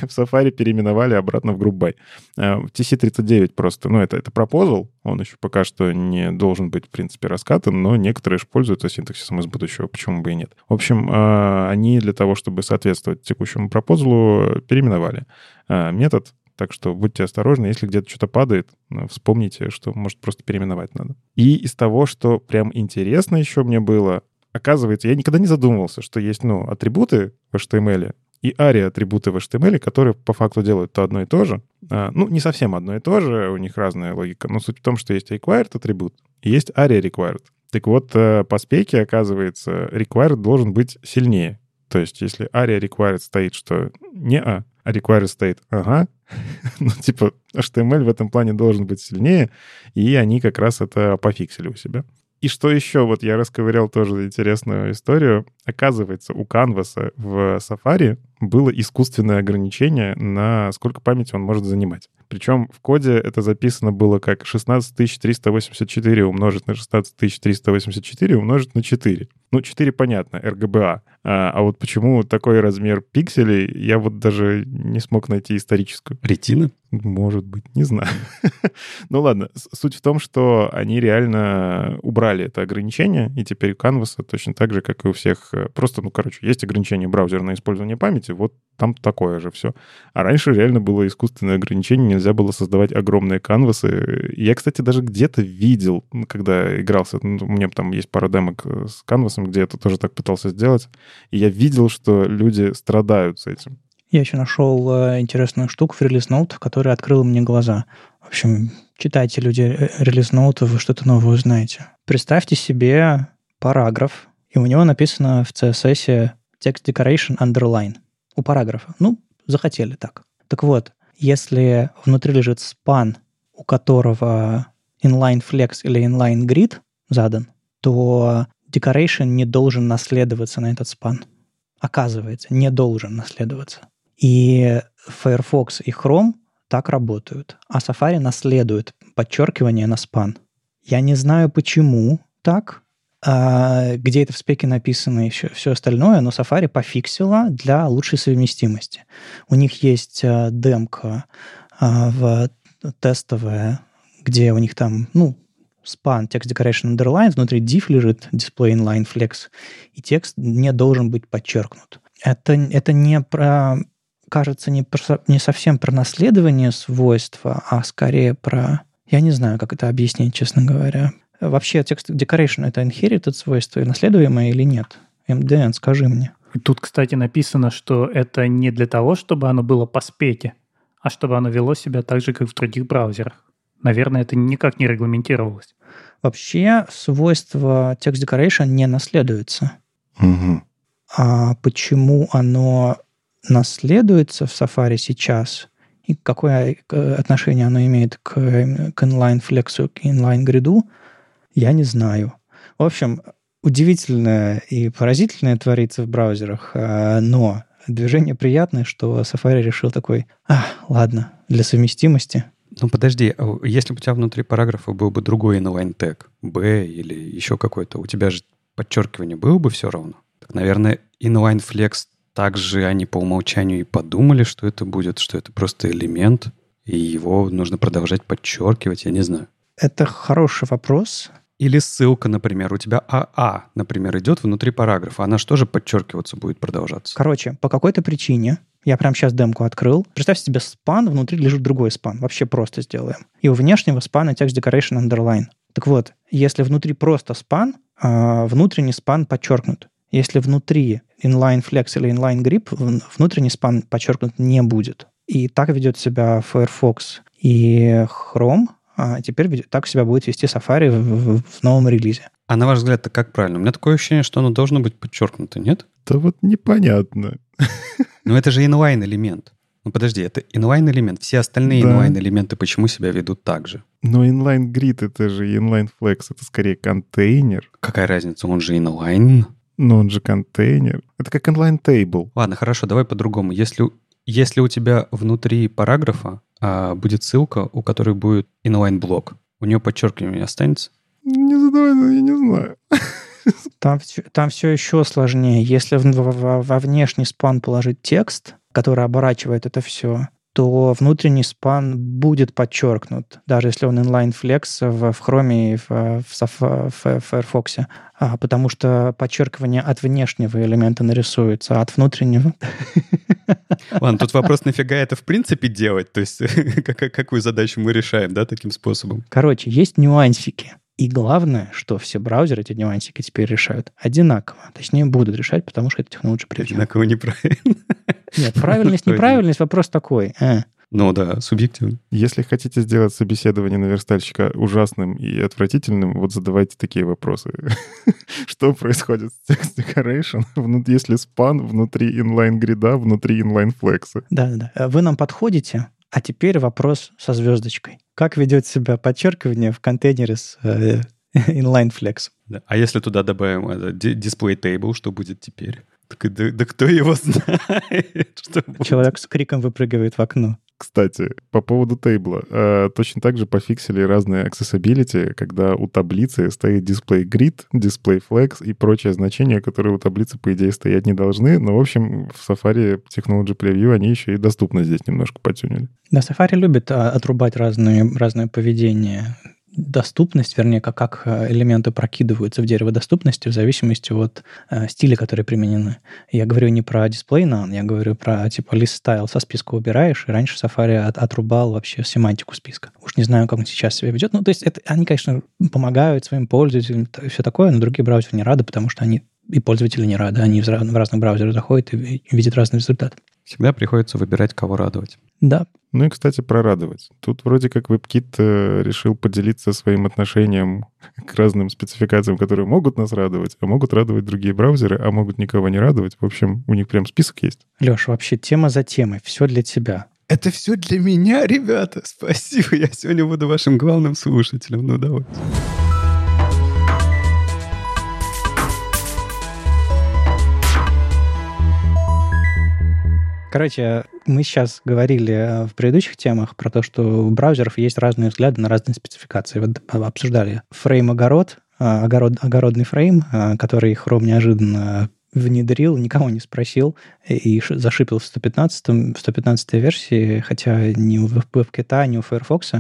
в Safari переименовали обратно в GroupBy. Э, TC39 просто, ну, это, это пропозал, он еще пока что не должен быть, в принципе, раскатан, но некоторые же пользуются синтаксисом из будущего, почему бы и нет. В общем, э, они для того, чтобы соответствовать текущему пропозалу, переименовали э, метод, так что будьте осторожны, если где-то что-то падает, вспомните, что, может, просто переименовать надо. И из того, что прям интересно еще мне было, оказывается, я никогда не задумывался, что есть, ну, атрибуты в HTML и ARIA атрибуты в HTML, которые по факту делают то одно и то же. А, ну, не совсем одно и то же, у них разная логика, но суть в том, что есть required атрибут и есть ARIA required. Так вот, э, по спеке, оказывается, required должен быть сильнее. То есть, если ARIA required стоит, что не а, а required стоит ага, ну, типа, HTML в этом плане должен быть сильнее, и они как раз это пофиксили у себя. И что еще? Вот я расковырял тоже интересную историю. Оказывается, у Canvas в Safari было искусственное ограничение на сколько памяти он может занимать. Причем в коде это записано было как 16384 умножить на 16384 умножить на 4. Ну, 4 понятно, RGBA. А, а вот почему такой размер пикселей, я вот даже не смог найти историческую. Ретина? Может быть, не знаю. ну ладно, суть в том, что они реально убрали это ограничение, и теперь у Canvas точно так же, как и у всех, э, просто, ну, короче, есть ограничение браузера на использование памяти, вот там такое же все. А раньше реально было искусственное ограничение, нельзя было создавать огромные канвасы. Я, кстати, даже где-то видел, когда игрался, ну, у меня там есть пара демок э, с канвасом, где я это тоже так пытался сделать, и я видел, что люди страдают с этим. Я еще нашел э, интересную штуку в релиз ноутах, которая открыла мне глаза. В общем, читайте, люди, э, релиз ноуты, вы что-то новое узнаете. Представьте себе параграф, и у него написано в CSS text decoration underline у параграфа. Ну, захотели так. Так вот, если внутри лежит спан, у которого inline flex или inline grid задан, то decoration не должен наследоваться на этот спан. Оказывается, не должен наследоваться. И Firefox и Chrome так работают, а Safari наследует подчеркивание на спан. Я не знаю, почему так. А, где это в спеке написано и все, все остальное, но Safari пофиксила для лучшей совместимости. У них есть а, демка а, в тестовая, где у них там, ну, span, text decoration underline, внутри div лежит display inline flex, и текст не должен быть подчеркнут. Это, это не про, кажется, не, про, не совсем про наследование свойства, а скорее про... Я не знаю, как это объяснить, честно говоря. Вообще, текст decoration — это inherited свойство и наследуемое или нет? MDN, скажи мне. Тут, кстати, написано, что это не для того, чтобы оно было по спеке, а чтобы оно вело себя так же, как в других браузерах. Наверное, это никак не регламентировалось. Вообще свойство text decoration не наследуется. Угу. А почему оно наследуется в Safari сейчас и какое э, отношение оно имеет к, к inline flex, к inline grid, я не знаю. В общем, удивительное и поразительное творится в браузерах, э, но движение приятное, что Safari решил такой, а, ладно, для совместимости – ну, подожди, а если бы у тебя внутри параграфа был бы другой inline тег, B или еще какой-то, у тебя же подчеркивание было бы все равно? Так, наверное, inline flex также они по умолчанию и подумали, что это будет, что это просто элемент, и его нужно продолжать подчеркивать, я не знаю. Это хороший вопрос. Или ссылка, например, у тебя АА, например, идет внутри параграфа, она же тоже подчеркиваться будет продолжаться. Короче, по какой-то причине я прямо сейчас демку открыл. Представь себе спан, внутри лежит другой спан. Вообще просто сделаем. И у внешнего спана text decoration underline. Так вот, если внутри просто спан, а внутренний спан подчеркнут. Если внутри inline flex или inline grip, внутренний спан подчеркнут не будет. И так ведет себя Firefox и Chrome, а теперь так себя будет вести Safari в, в, в новом релизе. А на ваш взгляд, это как правильно? У меня такое ощущение, что оно должно быть подчеркнуто, нет? Да вот непонятно. Но это же inline элемент. Ну подожди, это inline элемент. Все остальные да. inline элементы почему себя ведут так же? Но inline grid это же inline flex, это скорее контейнер. Какая разница, он же inline. Но он же контейнер. Это как inline table. Ладно, хорошо, давай по-другому. Если, если у тебя внутри параграфа а, будет ссылка, у которой будет inline блок, у нее подчеркивание останется? Не задавай, я не знаю. Там, там все еще сложнее. Если во, во внешний спан положить текст, который оборачивает это все, то внутренний спан будет подчеркнут, даже если он inline flex в, в Chrome и в, в, в Firefox, а, потому что подчеркивание от внешнего элемента нарисуется, а от внутреннего... Ладно, тут вопрос, нафига это в принципе делать? То есть какую задачу мы решаем, да, таким способом? Короче, есть нюансики. И главное, что все браузеры эти нюансики теперь решают одинаково. Точнее, будут решать, потому что это технология превью. Одинаково неправильно. Нет, правильность, неправильность, вопрос такой. А. Ну да, субъективно. Если хотите сделать собеседование на верстальщика ужасным и отвратительным, вот задавайте такие вопросы. Что происходит с text decoration, если спан внутри inline грида, внутри inline флекса? Да-да-да. Вы нам подходите, а теперь вопрос со звездочкой. Как ведет себя подчеркивание в контейнере с э, inline flex? Да. А если туда добавим это, display table, что будет теперь? Так, да, да кто его знает? Что Человек с криком выпрыгивает в окно. Кстати, по поводу тейбла. Э, точно так же пофиксили разные accessibility, когда у таблицы стоит display grid, display flex и прочие значения, которые у таблицы, по идее, стоять не должны. Но, в общем, в Safari Technology Preview они еще и доступны здесь немножко потюнили. Да, Safari любит а, отрубать разные, разное поведение доступность, вернее, как, как э, элементы прокидываются в дерево доступности в зависимости от э, стиля, которые применены. Я говорю не про display none, я говорю про типа list style со списка убираешь, и раньше Safari от, отрубал вообще семантику списка. Уж не знаю, как он сейчас себя ведет. Ну, то есть это, они, конечно, помогают своим пользователям и все такое, но другие браузеры не рады, потому что они и пользователи не рады. Они в, в разных браузерах заходят и, и видят разный результат. Всегда приходится выбирать, кого радовать. Да. Ну и, кстати, прорадовать. Тут вроде как WebKit э, решил поделиться своим отношением к разным спецификациям, которые могут нас радовать, а могут радовать другие браузеры, а могут никого не радовать. В общем, у них прям список есть. Леш, вообще тема за темой. Все для тебя. Это все для меня, ребята. Спасибо. Я сегодня буду вашим главным слушателем. Ну, давай. Короче, мы сейчас говорили э, в предыдущих темах про то, что у браузеров есть разные взгляды на разные спецификации. Вот обсуждали фрейм-огород, огород, огородный фрейм, который Chrome неожиданно внедрил, никого не спросил и зашипил в 115, в 115 версии, хотя ни у WebKit, ни у Firefox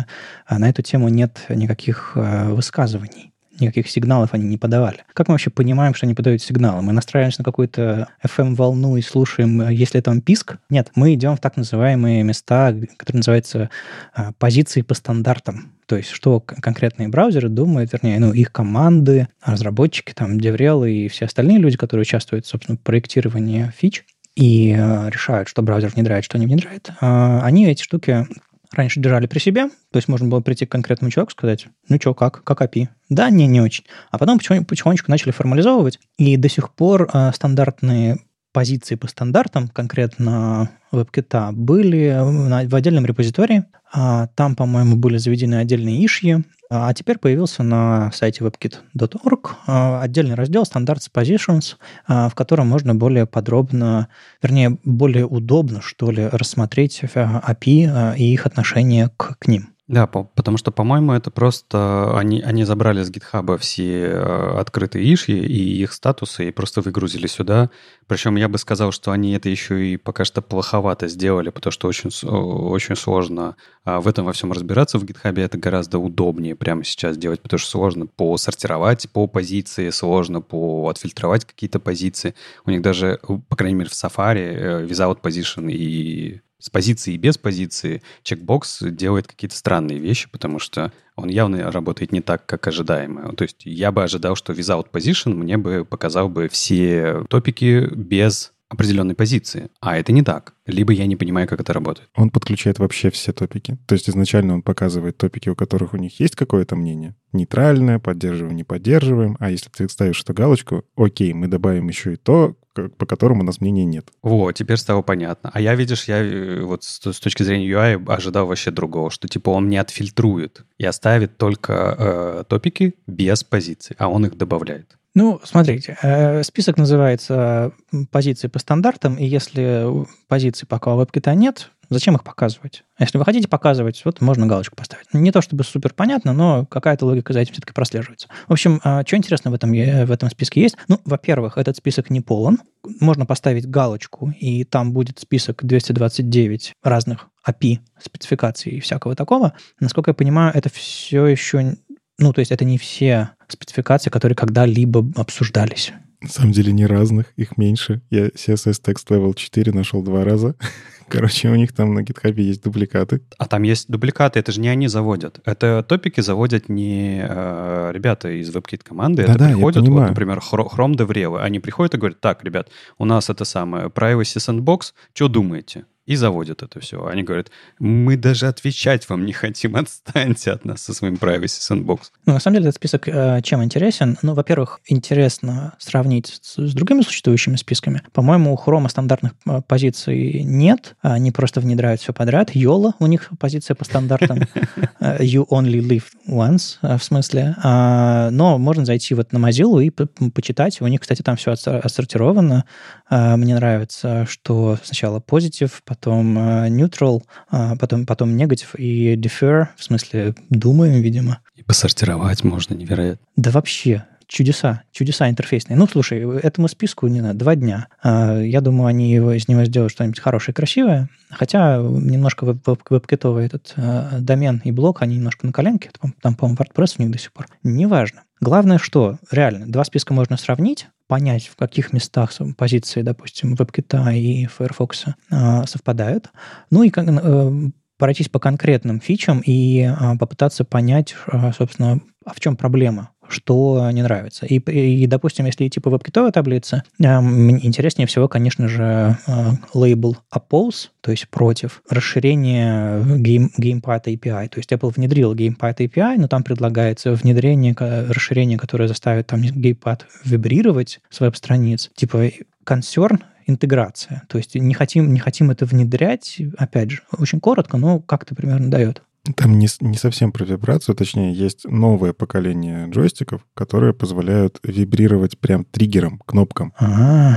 на эту тему нет никаких высказываний никаких сигналов они не подавали. Как мы вообще понимаем, что они подают сигналы? Мы настраиваемся на какую-то FM-волну и слушаем, э, если там писк? Нет, мы идем в так называемые места, которые называются а, позиции по стандартам. То есть, что конкретные браузеры думают, вернее, ну, их команды, разработчики, там, DevRel и все остальные люди, которые участвуют, собственно, в проектировании фич и э, решают, что браузер внедряет, что не внедряет, э, они эти штуки раньше держали при себе, то есть можно было прийти к конкретному человеку и сказать, ну что, как, как API? Да, не, не очень. А потом потихонечку начали формализовывать, и до сих пор э, стандартные позиции по стандартам, конкретно WebKit, были в отдельном репозитории. А там, по-моему, были заведены отдельные ишьи, а теперь появился на сайте webkit.org а, отдельный раздел Standards Positions, а, в котором можно более подробно, вернее, более удобно, что ли, рассмотреть API и их отношение к, к ним. Да, по, потому что, по-моему, это просто они, они забрали с гитхаба все э, открытые иши и их статусы и просто выгрузили сюда. Причем я бы сказал, что они это еще и пока что плоховато сделали, потому что очень, очень сложно а, в этом во всем разбираться. В гитхабе это гораздо удобнее прямо сейчас делать, потому что сложно посортировать по позиции, сложно по отфильтровать какие-то позиции. У них даже, по крайней мере, в Safari э, without position и с позиции и без позиции чекбокс делает какие-то странные вещи, потому что он явно работает не так, как ожидаемо. То есть я бы ожидал, что without position мне бы показал бы все топики без определенной позиции. А это не так. Либо я не понимаю, как это работает. Он подключает вообще все топики. То есть изначально он показывает топики, у которых у них есть какое-то мнение. Нейтральное, поддерживаем, не поддерживаем. А если ты ставишь эту галочку, окей, мы добавим еще и то, по которому у нас мнения нет. Вот, теперь стало понятно. А я, видишь, я э, вот с, с точки зрения UI ожидал вообще другого, что типа он не отфильтрует и оставит только э, топики без позиций, а он их добавляет. Ну, смотрите, э, список называется позиции по стандартам, и если позиций пока у WebKit нет, зачем их показывать? Если вы хотите показывать, вот можно галочку поставить. Не то чтобы супер понятно, но какая-то логика за этим все-таки прослеживается. В общем, а, что интересно в этом, в этом списке есть? Ну, во-первых, этот список не полон. Можно поставить галочку, и там будет список 229 разных API, спецификаций и всякого такого. Насколько я понимаю, это все еще ну, то есть это не все спецификации, которые когда-либо обсуждались. На самом деле не разных, их меньше. Я CSS Text Level 4 нашел два раза. Короче, у них там на GitHub есть дубликаты. А там есть дубликаты, это же не они заводят. Это топики заводят не э, ребята из WebKit команды, да, это да, приходят, вот, например, Chrome DevRel. Они приходят и говорят, так, ребят, у нас это самое Privacy Sandbox, что думаете? И заводят это все. Они говорят, мы даже отвечать вам не хотим, отстаньте от нас со своим privacy sandbox. Ну, на самом деле, этот список э, чем интересен? Ну, во-первых, интересно сравнить с, с другими существующими списками. По-моему, у Chrome стандартных э, позиций нет, они просто внедряют все подряд. YOLO у них позиция по стандартам. Э, you only live once, э, в смысле. А, но можно зайти вот на Mozilla и почитать. У них, кстати, там все отсортировано. Мне нравится, что сначала позитив, потом э, neutral, а потом, потом negative и defer, в смысле думаем, видимо. И посортировать можно невероятно. Да вообще, чудеса, чудеса интерфейсные. Ну, слушай, этому списку не надо, два дня. А, я думаю, они его, из него сделают что-нибудь хорошее, красивое. Хотя немножко веб-китовый этот э, домен и блок, они немножко на коленке. Там, там по-моему, WordPress у них до сих пор. Неважно. Главное, что реально два списка можно сравнить, понять, в каких местах позиции, допустим, WebKit и Firefox э, совпадают. Ну и э, пройтись по конкретным фичам и э, попытаться понять, собственно, а в чем проблема что не нравится. И, и допустим, если идти по веб-китовой таблице, э, интереснее всего, конечно же, э, лейбл oppose, то есть против, расширение game, GamePad API. То есть Apple внедрил GamePad API, но там предлагается внедрение, расширение, которое заставит там GamePad вибрировать с веб-страниц. Типа concern интеграция. То есть не хотим, не хотим это внедрять, опять же, очень коротко, но как-то примерно дает. Там не, не совсем про вибрацию, точнее, есть новое поколение джойстиков, которые позволяют вибрировать прям триггером, кнопкам.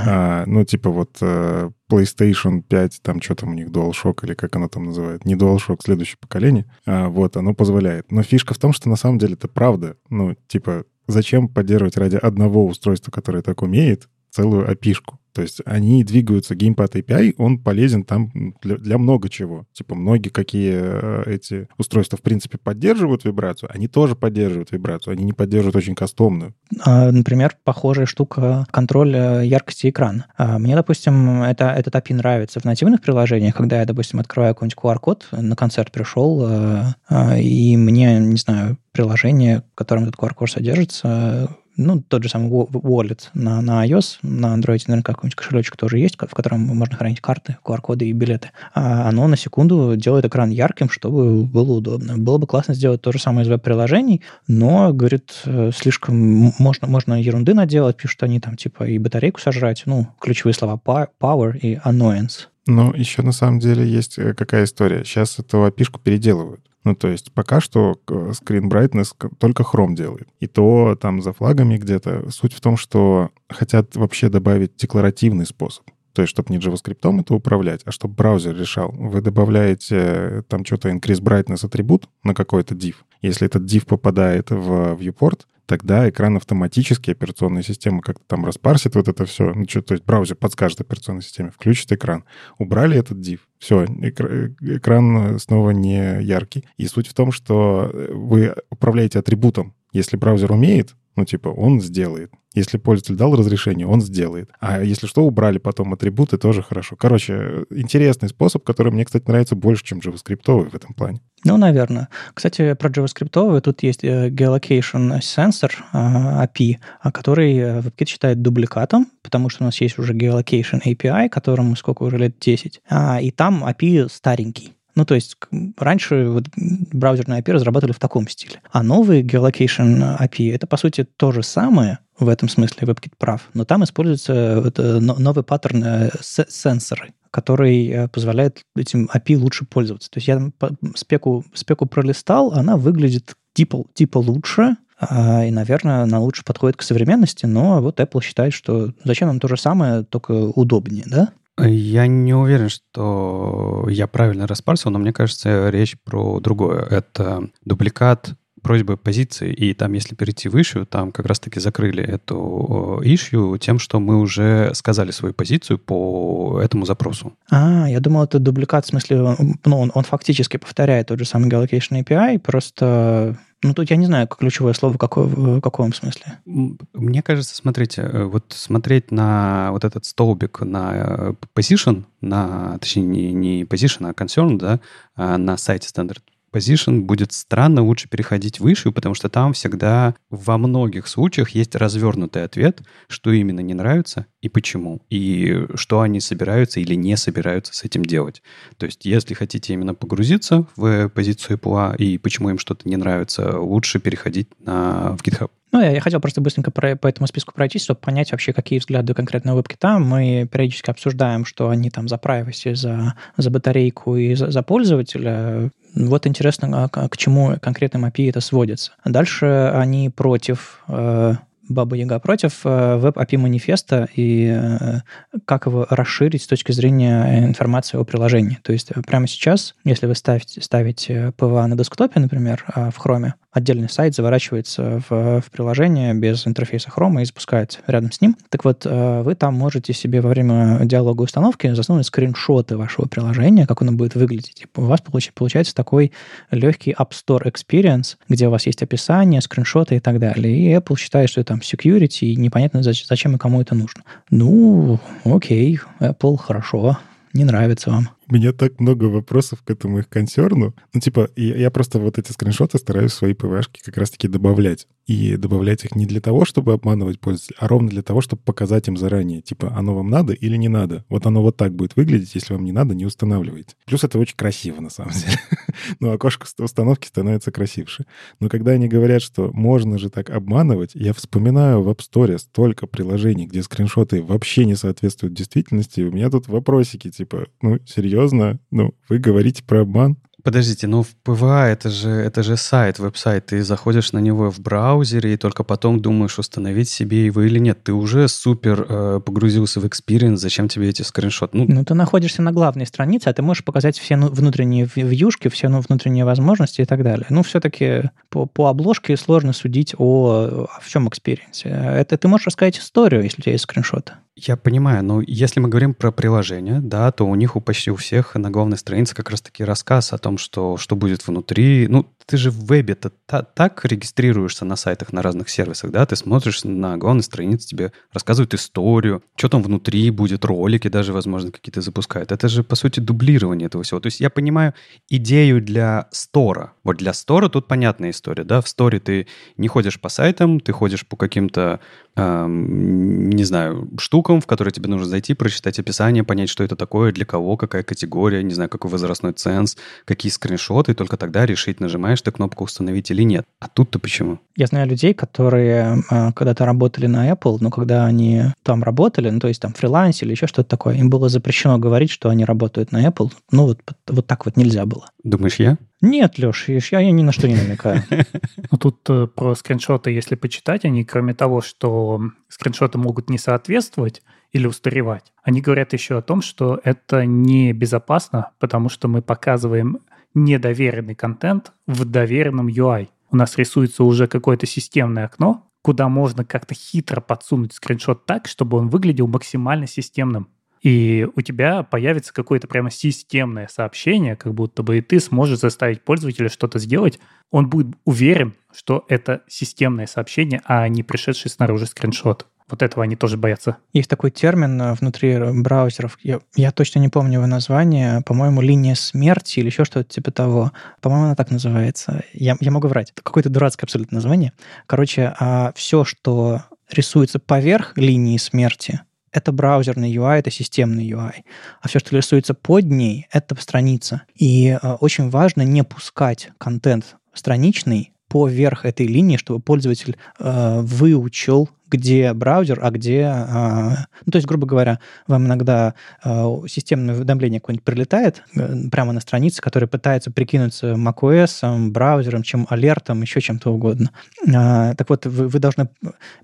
А, ну, типа вот э, PlayStation 5, там что там у них, DualShock или как оно там называют, не DualShock, следующее поколение, а, вот, оно позволяет. Но фишка в том, что на самом деле это правда. Ну, типа, зачем поддерживать ради одного устройства, которое так умеет, целую опишку? То есть они двигаются, геймпад API, он полезен там для, для много чего. Типа многие какие э, эти устройства, в принципе, поддерживают вибрацию, они тоже поддерживают вибрацию, они не поддерживают очень кастомную. А, например, похожая штука контроль яркости экрана. А, мне, допустим, это, этот API нравится в нативных приложениях, когда я, допустим, открываю какой-нибудь QR-код, на концерт пришел, э, и мне, не знаю, приложение, в котором этот QR-код содержится, ну, тот же самый wallet на, на iOS, на Android, наверное, какой-нибудь кошелечек тоже есть, в котором можно хранить карты, QR-коды и билеты. А оно на секунду делает экран ярким, чтобы было удобно. Было бы классно сделать то же самое из веб-приложений, но, говорит, э, слишком можно, можно ерунды наделать, пишут они там, типа, и батарейку сожрать, ну, ключевые слова power и annoyance. Но еще на самом деле есть э, какая история. Сейчас эту опишку переделывают. Ну, то есть пока что Screen Brightness только Chrome делает. И то там за флагами где-то. Суть в том, что хотят вообще добавить декларативный способ. То есть, чтобы не JavaScript это управлять, а чтобы браузер решал. Вы добавляете э, там что-то increase brightness атрибут на какой-то div. Если этот div попадает в viewport, тогда экран автоматически, операционная система как-то там распарсит вот это все. Ну, что, то есть браузер подскажет операционной системе, включит экран. Убрали этот div. Все, экран снова не яркий. И суть в том, что вы управляете атрибутом. Если браузер умеет, ну, типа, он сделает. Если пользователь дал разрешение, он сделает. А если что, убрали потом атрибуты, тоже хорошо. Короче, интересный способ, который мне, кстати, нравится больше, чем JavaScript в этом плане. Ну, наверное. Кстати, про JavaScript тут есть э, Geolocation Sensor э, API, а, который э, WebKit считает дубликатом, потому что у нас есть уже Geolocation API, которому сколько уже лет 10, а, и там API старенький. Ну, то есть раньше вот браузерные API разрабатывали в таком стиле. А новый Geolocation API — это, по сути, то же самое, в этом смысле WebKit прав, но там используется вот, новый паттерн э, сенсоры, который э, позволяет этим API лучше пользоваться. То есть я спеку, спеку пролистал, она выглядит типа, типа лучше, а, и, наверное, она лучше подходит к современности, но вот Apple считает, что зачем нам то же самое, только удобнее, да? Я не уверен, что я правильно распарсил, но мне кажется, речь про другое. Это дубликат просьбы позиции, и там, если перейти выше, там как раз-таки закрыли эту ищу тем, что мы уже сказали свою позицию по этому запросу. А, я думал, это дубликат, в смысле, ну, он, он фактически повторяет тот же самый Geolocation API, просто ну, тут я не знаю, ключевое слово какое, в каком смысле. Мне кажется, смотрите, э, вот смотреть на вот этот столбик на э, position, на, точнее, не, не position, а concern, да, а на сайте Standard position будет странно лучше переходить выше, потому что там всегда во многих случаях есть развернутый ответ, что именно не нравится и почему, и что они собираются или не собираются с этим делать. То есть, если хотите именно погрузиться в позицию Apple и почему им что-то не нравится, лучше переходить на, в GitHub. Ну, я, я хотел просто быстренько про, по этому списку пройтись, чтобы понять вообще, какие взгляды конкретно WebKit. Мы периодически обсуждаем, что они там за privacy, за, за батарейку и за, за пользователя. Вот интересно, а, к чему конкретным API это сводится. Дальше они против э, Баба Яга против э, веб-API манифеста и э, как его расширить с точки зрения информации о приложении. То есть прямо сейчас, если вы ставите, ставите PWA на десктопе, например, в Chrome, отдельный сайт заворачивается в, в приложение без интерфейса Chrome и запускается рядом с ним. Так вот, э, вы там можете себе во время диалога установки засунуть скриншоты вашего приложения, как оно будет выглядеть. И у вас получается такой легкий App Store Experience, где у вас есть описание, скриншоты и так далее. И Apple считает, что это там security, и непонятно, зачем и кому это нужно. Ну, окей, Apple, хорошо, не нравится вам. Меня так много вопросов к этому их консерну. Ну, типа, я, я просто вот эти скриншоты стараюсь в свои ПВшки как раз-таки добавлять. И добавлять их не для того, чтобы обманывать пользователя, а ровно для того, чтобы показать им заранее, типа, оно вам надо или не надо. Вот оно вот так будет выглядеть, если вам не надо, не устанавливайте. Плюс это очень красиво, на самом деле. ну, окошко установки становится красивше. Но когда они говорят, что можно же так обманывать, я вспоминаю в App Store столько приложений, где скриншоты вообще не соответствуют действительности. У меня тут вопросики, типа, ну, серьезно? Ну, вы говорите про обман? Подождите, ну в PWA это же, это же сайт, веб-сайт. Ты заходишь на него в браузере и только потом думаешь, установить себе его или нет. Ты уже супер э, погрузился в experience, зачем тебе эти скриншоты? Ну, ну, ты находишься на главной странице, а ты можешь показать все ну, внутренние вьюшки, все ну, внутренние возможности и так далее. Ну, все-таки по, по обложке сложно судить о, о в чем experience. Это ты можешь рассказать историю, если у тебя есть скриншоты. Я понимаю, но если мы говорим про приложение, да, то у них у почти у всех на главной странице как раз-таки рассказ о том, что, что будет внутри. Ну, ты же в вебе-то так регистрируешься на сайтах, на разных сервисах, да, ты смотришь на главной странице, тебе рассказывают историю, что там внутри будет, ролики даже, возможно, какие-то запускают. Это же, по сути, дублирование этого всего. То есть я понимаю идею для стора. Вот для стора тут понятная история, да, в сторе ты не ходишь по сайтам, ты ходишь по каким-то, эм, не знаю, штукам, в которые тебе нужно зайти, прочитать описание, понять, что это такое, для кого, какая категория, не знаю, какой возрастной ценз, какие скриншоты, и только тогда решить, нажимаешь нажимаешь ты кнопку «Установить» или нет. А тут-то почему? Я знаю людей, которые э, когда-то работали на Apple, но когда они там работали, ну, то есть там фрилансе или еще что-то такое, им было запрещено говорить, что они работают на Apple. Ну, вот, вот так вот нельзя было. Думаешь, я? Нет, Леш, я, я ни на что не намекаю. Ну, тут э, про скриншоты, если почитать, они, кроме того, что скриншоты могут не соответствовать или устаревать, они говорят еще о том, что это небезопасно, потому что мы показываем недоверенный контент в доверенном UI. У нас рисуется уже какое-то системное окно, куда можно как-то хитро подсунуть скриншот так, чтобы он выглядел максимально системным. И у тебя появится какое-то прямо системное сообщение, как будто бы и ты сможешь заставить пользователя что-то сделать. Он будет уверен, что это системное сообщение, а не пришедший снаружи скриншот. Вот этого они тоже боятся. Есть такой термин э, внутри браузеров, я, я точно не помню его название, по-моему, линия смерти или еще что-то типа того. По-моему, она так называется. Я, я могу врать. Это какое-то дурацкое абсолютно название. Короче, а все, что рисуется поверх линии смерти, это браузерный UI, это системный UI. А все, что рисуется под ней, это страница. И э, очень важно не пускать контент страничный поверх этой линии, чтобы пользователь э, выучил где браузер, а где... А, ну, то есть, грубо говоря, вам иногда а, системное уведомление какое-нибудь прилетает э, прямо на странице, которая пытается прикинуться macOS, браузером, чем алертом, еще чем-то угодно. А, так вот, вы, вы должны...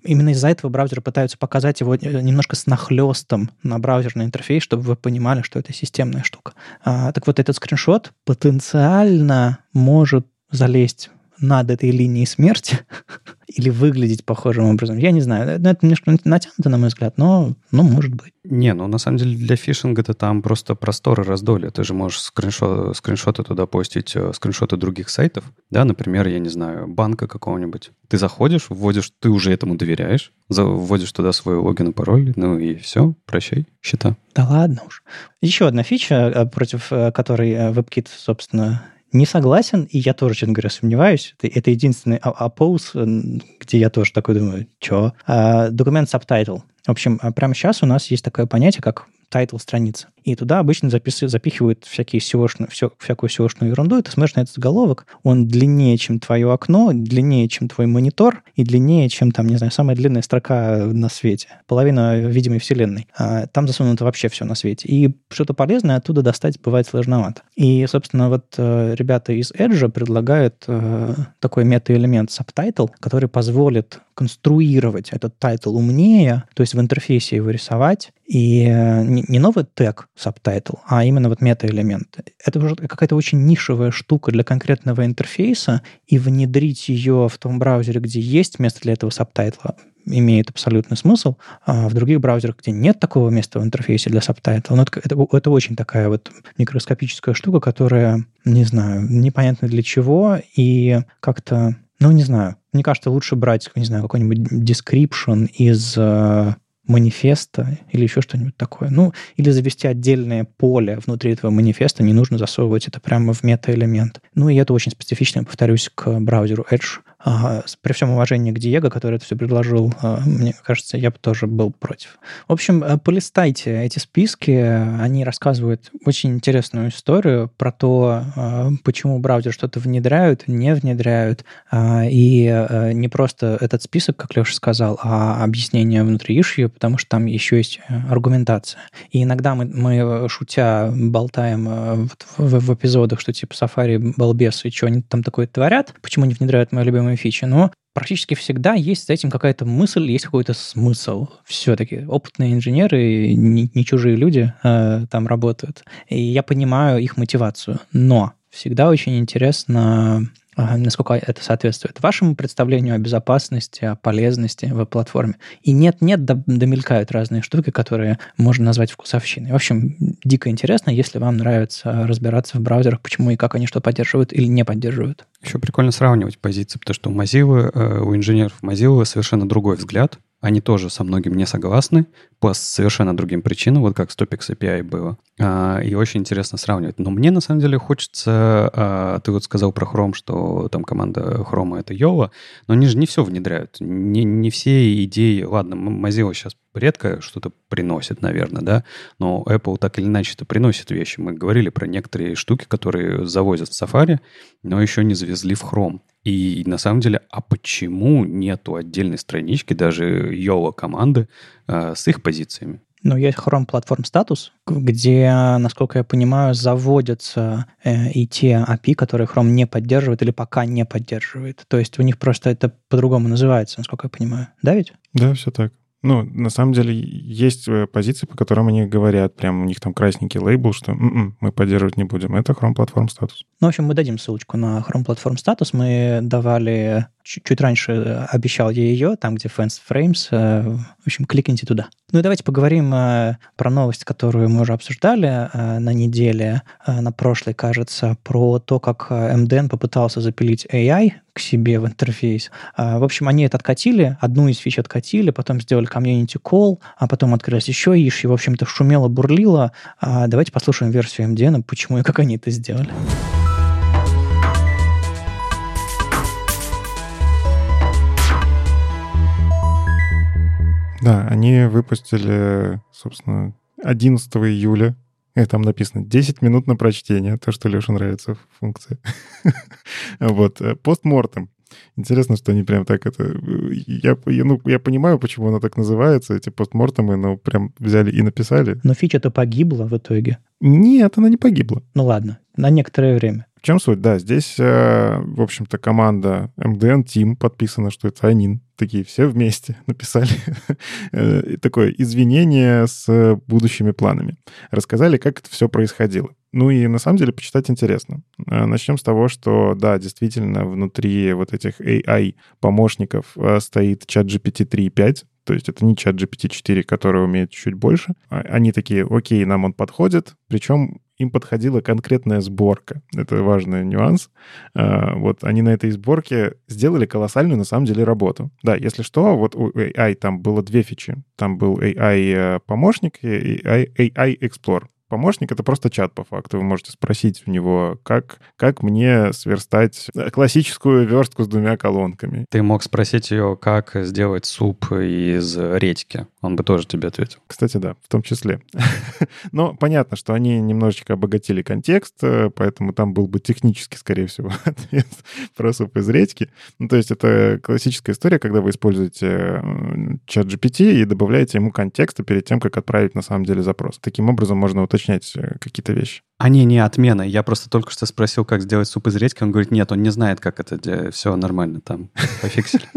Именно из-за этого браузеры пытаются показать его э, немножко с нахлестом на браузерный интерфейс, чтобы вы понимали, что это системная штука. Так вот, этот скриншот потенциально может залезть над этой линией смерти или выглядеть похожим образом. Я не знаю. Это немножко натянуто, на мой взгляд, но, ну, может быть. Не, ну, на самом деле, для фишинга это там просто просторы раздолья. Ты же можешь скриншот, скриншоты туда постить, э, скриншоты других сайтов. Да, например, я не знаю, банка какого-нибудь. Ты заходишь, вводишь, ты уже этому доверяешь, вводишь туда свой логин и пароль, ну и все, прощай, счета. Да ладно уж. Еще одна фича, э, против э, которой WebKit, собственно, не согласен, и я тоже, честно говоря, сомневаюсь. Это, это единственный oppose, где я тоже такой думаю, что? А, document subtitle. В общем, а прямо сейчас у нас есть такое понятие, как title страницы. И туда обычно запис... запихивают всякие SEO все, всякую SEO ерунду, и ты смотришь на этот заголовок, он длиннее, чем твое окно, длиннее, чем твой монитор, и длиннее, чем там, не знаю, самая длинная строка на свете. Половина видимой вселенной. А там засунуто вообще все на свете. И что-то полезное оттуда достать бывает сложновато. И, собственно, вот э, ребята из Edge предлагают э, такой мета-элемент subtitle, который позволит конструировать этот title умнее, то есть в интерфейсе его рисовать, и э, не новый тег subtitle, а именно вот мета-элемент. Это уже какая-то очень нишевая штука для конкретного интерфейса, и внедрить ее в том браузере, где есть место для этого subtitle а, имеет абсолютный смысл. А в других браузерах, где нет такого места в интерфейсе для subtitle а, ну, это, это очень такая вот микроскопическая штука, которая, не знаю, непонятно для чего, и как-то ну, не знаю. Мне кажется, лучше брать, не знаю, какой-нибудь description из э, манифеста или еще что-нибудь такое. Ну, или завести отдельное поле внутри этого манифеста, не нужно засовывать это прямо в мета-элемент. Ну, и это очень специфично, повторюсь, к браузеру Edge. А, при всем уважении к Диего, который это все предложил, а, мне кажется, я бы тоже был против. В общем, э, полистайте эти списки, они рассказывают очень интересную историю про то, а, почему браузер что-то внедряют, не внедряют, и э, не просто этот список, как Леша сказал, а объяснение внутри issue, потому что там еще есть э, аргументация. И иногда мы, мы шутя, болтаем в, в, в эпизодах, что типа Safari балбес, и что они там такое творят, почему не внедряют мои любимые фичи, но практически всегда есть с этим какая-то мысль, есть какой-то смысл. Все-таки опытные инженеры, не, не чужие люди э, там работают. И я понимаю их мотивацию. Но всегда очень интересно насколько это соответствует вашему представлению о безопасности, о полезности в платформе. И нет-нет, домелькают разные штуки, которые можно назвать вкусовщиной. В общем, дико интересно, если вам нравится разбираться в браузерах, почему и как они что поддерживают или не поддерживают. Еще прикольно сравнивать позиции, потому что у Mozilla, э, у инженеров Mozilla совершенно другой взгляд они тоже со многим не согласны по совершенно другим причинам, вот как с Topics API было. А, и очень интересно сравнивать. Но мне на самом деле хочется... А, ты вот сказал про Chrome, что там команда Chrome — это Yola, но они же не все внедряют. Не, не все идеи... Ладно, Mozilla сейчас редко что-то приносит, наверное, да, но Apple так или иначе это приносит вещи. Мы говорили про некоторые штуки, которые завозят в Safari, но еще не завезли в Chrome. И на самом деле, а почему нету отдельной странички даже Yola команды э, с их позициями? Ну, есть Chrome Platform Status, где, насколько я понимаю, заводятся э, и те API, которые Chrome не поддерживает или пока не поддерживает. То есть у них просто это по-другому называется, насколько я понимаю. Да ведь? Да, все так. Ну, на самом деле, есть э, позиции, по которым они говорят, прям у них там красненький лейбл, что М-м, мы поддерживать не будем. Это Chrome Platform Status. Ну, в общем, мы дадим ссылочку на Chrome Platform Status. Мы давали чуть раньше э, обещал я ее, там, где Fans Frames. Э, в общем, кликните туда. Ну и давайте поговорим э, про новость, которую мы уже обсуждали на неделе, на прошлой, кажется, про то, как MDN попытался запилить AI к себе в интерфейс. В общем, они это откатили, одну из фич откатили, потом сделали community call, а потом открылась еще ищи, в общем-то, шумело, бурлило. Давайте послушаем версию MDN, почему и как они это сделали. Да, они выпустили, собственно, 11 июля. И там написано 10 минут на прочтение, то, что Леше нравится функция. Вот, э, постмортем. Интересно, что они прям так это... Я, я, ну, я понимаю, почему она так называется, эти постмортемы, но прям взяли и написали. Но фича-то погибла в итоге. Нет, она не погибла. Ну ладно, на некоторое время. В чем суть? Да, здесь, э, в общем-то, команда MDN Team подписана, что это они такие все вместе написали э, такое извинение с будущими планами. Рассказали, как это все происходило. Ну и на самом деле почитать интересно. Э, Начнем с того, что да, действительно, внутри вот этих AI-помощников стоит чат GPT 3.5, то есть это не чат GPT-4, который умеет чуть больше. А, они такие, окей, нам он подходит. Причем им подходила конкретная сборка. Это важный нюанс. А, вот они на этой сборке сделали колоссальную, на самом деле, работу. Да, если что, вот у AI там было две фичи. Там был AI-помощник и AI Explorer помощник — это просто чат, по факту. Вы можете спросить у него, как, как мне сверстать классическую верстку с двумя колонками. Ты мог спросить ее, как сделать суп из редьки. Он бы тоже тебе ответил. Кстати, да, в том числе. Но понятно, что они немножечко обогатили контекст, э, поэтому там был бы технически, скорее всего, ответ про суп из редьки. Ну, то есть это классическая история, когда вы используете чат GPT и добавляете ему контекста перед тем, как отправить на самом деле запрос. Таким образом можно уточнить уточнять э, какие-то вещи. Они не отмена. Я просто только что спросил, как сделать суп из редьки. Он говорит, нет, он не знает, как это делать. Все нормально, там пофиксили.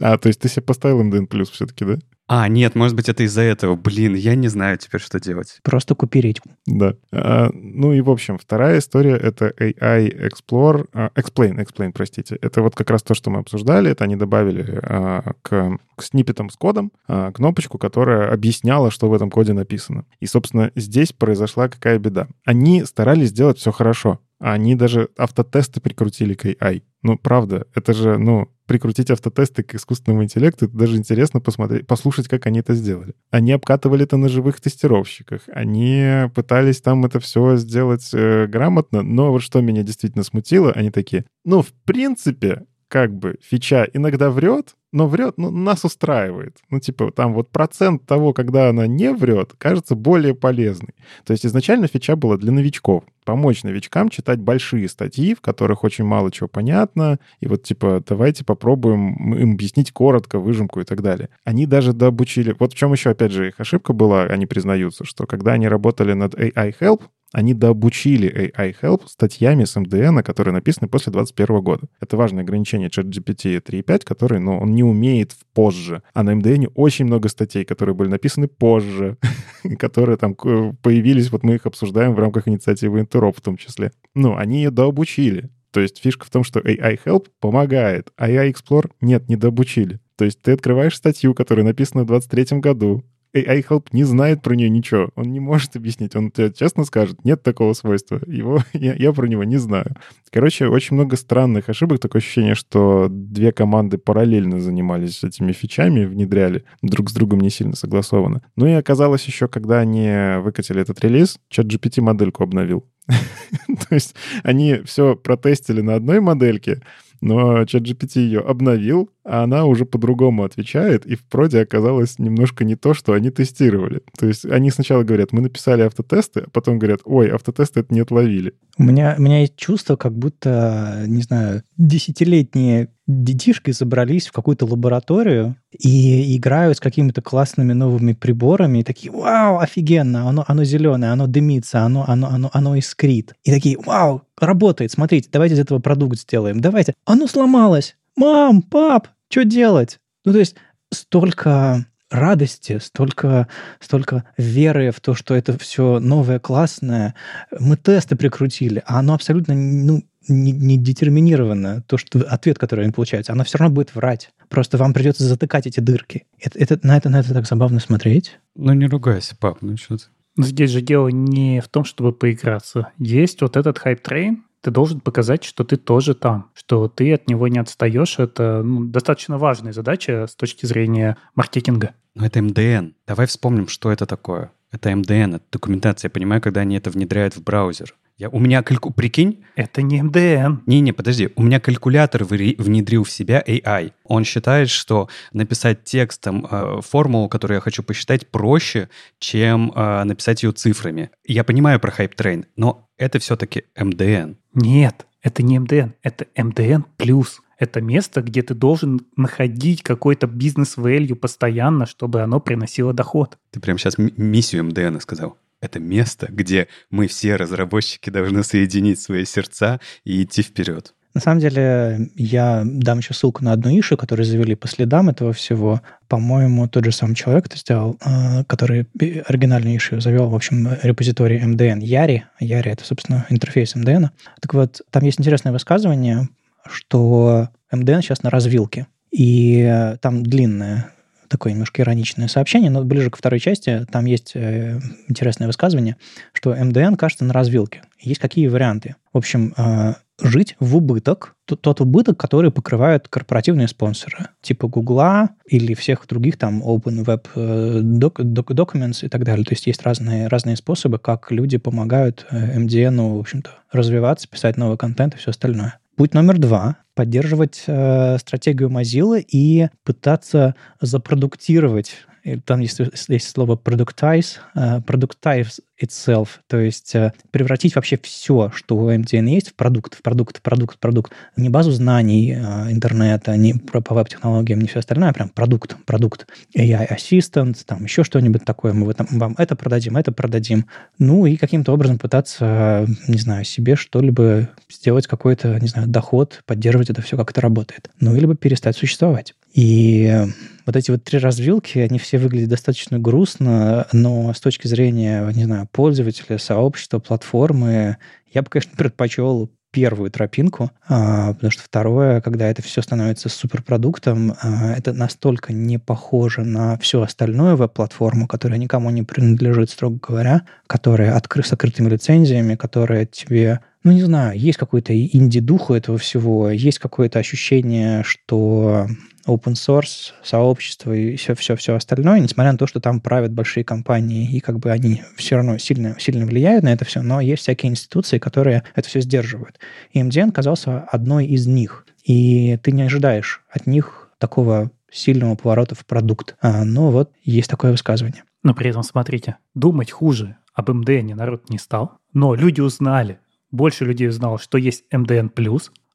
А, то есть ты себе поставил MDN плюс все-таки, да? А, нет, может быть, это из-за этого. Блин, я не знаю теперь, что делать. Просто купи редьку. Да. А, ну и, в общем, вторая история — это AI Explore... А, explain, Explain, простите. Это вот как раз то, что мы обсуждали. Это они добавили а, к, к сниппетам с кодом а, кнопочку, которая объясняла, что в этом коде написано. И, собственно, здесь произошла какая беда. Они старались сделать все хорошо. Они даже автотесты прикрутили к AI. Ну, правда, это же, ну, прикрутить автотесты к искусственному интеллекту, это даже интересно посмотреть, послушать, как они это сделали. Они обкатывали это на живых тестировщиках, они пытались там это все сделать э, грамотно, но вот что меня действительно смутило, они такие, ну, в принципе, как бы фича иногда врет, но врет, ну, нас устраивает. Ну, типа, там вот процент того, когда она не врет, кажется более полезный. То есть изначально фича была для новичков. Помочь новичкам читать большие статьи, в которых очень мало чего понятно. И вот, типа, давайте попробуем им объяснить коротко, выжимку и так далее. Они даже дообучили... Вот в чем еще, опять же, их ошибка была, они признаются, что когда они работали над AI Help, они дообучили AI Help статьями с MDN, которые написаны после 2021 года. Это важное ограничение ChatGPT 3.5, который, ну, он не умеет позже. А на MDN очень много статей, которые были написаны позже, которые там появились, вот мы их обсуждаем в рамках инициативы Interop в том числе. Ну, они ее дообучили. То есть фишка в том, что AI Help помогает, а AI Explore нет, не дообучили. То есть ты открываешь статью, которая написана в 23 году, AI-Help не знает про нее ничего. Он не может объяснить. Он тебе честно скажет, нет такого свойства. Его, я, я про него не знаю. Короче, очень много странных ошибок. Такое ощущение, что две команды параллельно занимались этими фичами, внедряли, друг с другом не сильно согласованно. Ну и оказалось еще, когда они выкатили этот релиз, чат GPT модельку обновил. То есть они все протестили на одной модельке, но ChatGPT ее обновил, она уже по-другому отвечает, и в проде оказалось немножко не то, что они тестировали. То есть они сначала говорят, мы написали автотесты, а потом говорят, ой, автотесты это не отловили. У меня, у меня есть чувство, как будто, не знаю, десятилетние детишки забрались в какую-то лабораторию и играют с какими-то классными новыми приборами, и такие, вау, офигенно, оно, оно зеленое, оно дымится, оно, оно, оно, оно искрит. И такие, вау, работает, смотрите, давайте из этого продукт сделаем, давайте. Оно сломалось, мам, пап, что делать? Ну, то есть столько радости, столько, столько веры в то, что это все новое, классное. Мы тесты прикрутили, а оно абсолютно ну, не, не детерминировано, то, что ответ, который они получают, оно все равно будет врать. Просто вам придется затыкать эти дырки. Это, это, на, это, на это так забавно смотреть. Ну, не ругайся, пап, ну что ты. Здесь же дело не в том, чтобы поиграться. Есть вот этот hype train, ты должен показать, что ты тоже там, что ты от него не отстаешь. Это ну, достаточно важная задача с точки зрения маркетинга. Но это MDN. Давай вспомним, что это такое. Это MDN, это документация. Я понимаю, когда они это внедряют в браузер. Я, у меня кальку... Прикинь? Это не MDN. Не-не, подожди. У меня калькулятор внедрил в себя AI. Он считает, что написать текстом э, формулу, которую я хочу посчитать, проще, чем э, написать ее цифрами. Я понимаю про hype train, но это все-таки MDN. Нет, это не MDN. Это MDN Plus. Это место, где ты должен находить какой-то business value постоянно, чтобы оно приносило доход. Ты прям сейчас миссию МДН сказал это место, где мы все разработчики должны соединить свои сердца и идти вперед. На самом деле, я дам еще ссылку на одну ишу, которую завели по следам этого всего. По-моему, тот же самый человек это сделал, э, который оригинальную ишу завел, в общем, репозиторий MDN Яри. Яри — это, собственно, интерфейс MDN. Так вот, там есть интересное высказывание, что MDN сейчас на развилке. И там длинное такое немножко ироничное сообщение, но ближе к второй части там есть э, интересное высказывание, что МДН кажется на развилке. Есть какие варианты? В общем, э, жить в убыток, тот убыток, который покрывают корпоративные спонсоры, типа Гугла или всех других там Open Web э, doc, doc, Documents и так далее. То есть есть разные, разные способы, как люди помогают MDN, в общем-то, развиваться, писать новый контент и все остальное. Путь номер два — поддерживать э, стратегию Mozilla и пытаться запродуктировать там есть, есть слово productize, uh, productize itself, то есть uh, превратить вообще все, что у MTN есть, в продукт, в продукт, в продукт, в продукт. Не базу знаний uh, интернета, не по веб-технологиям, не все остальное, а прям продукт, продукт. AI Assistant, там еще что-нибудь такое, мы там, вам это продадим, это продадим. Ну и каким-то образом пытаться, не знаю, себе что-либо сделать какой-то, не знаю, доход, поддерживать это все, как это работает. Ну, либо перестать существовать. И вот эти вот три развилки, они все выглядят достаточно грустно, но с точки зрения, не знаю, пользователя, сообщества, платформы, я бы, конечно, предпочел первую тропинку, а, потому что второе, когда это все становится суперпродуктом, а, это настолько не похоже на всю остальную веб-платформу, которая никому не принадлежит, строго говоря, которая откры- с открытыми лицензиями, которая тебе ну, не знаю, есть какой-то инди-дух у этого всего, есть какое-то ощущение, что open source, сообщество и все, все, все остальное, несмотря на то, что там правят большие компании, и как бы они все равно сильно, сильно влияют на это все, но есть всякие институции, которые это все сдерживают. И MDN казался одной из них. и ты не ожидаешь от них такого сильного поворота в продукт. А, но вот есть такое высказывание. Но при этом, смотрите, думать хуже об МДН народ не стал, но люди узнали, больше людей узнало, что есть МДН+,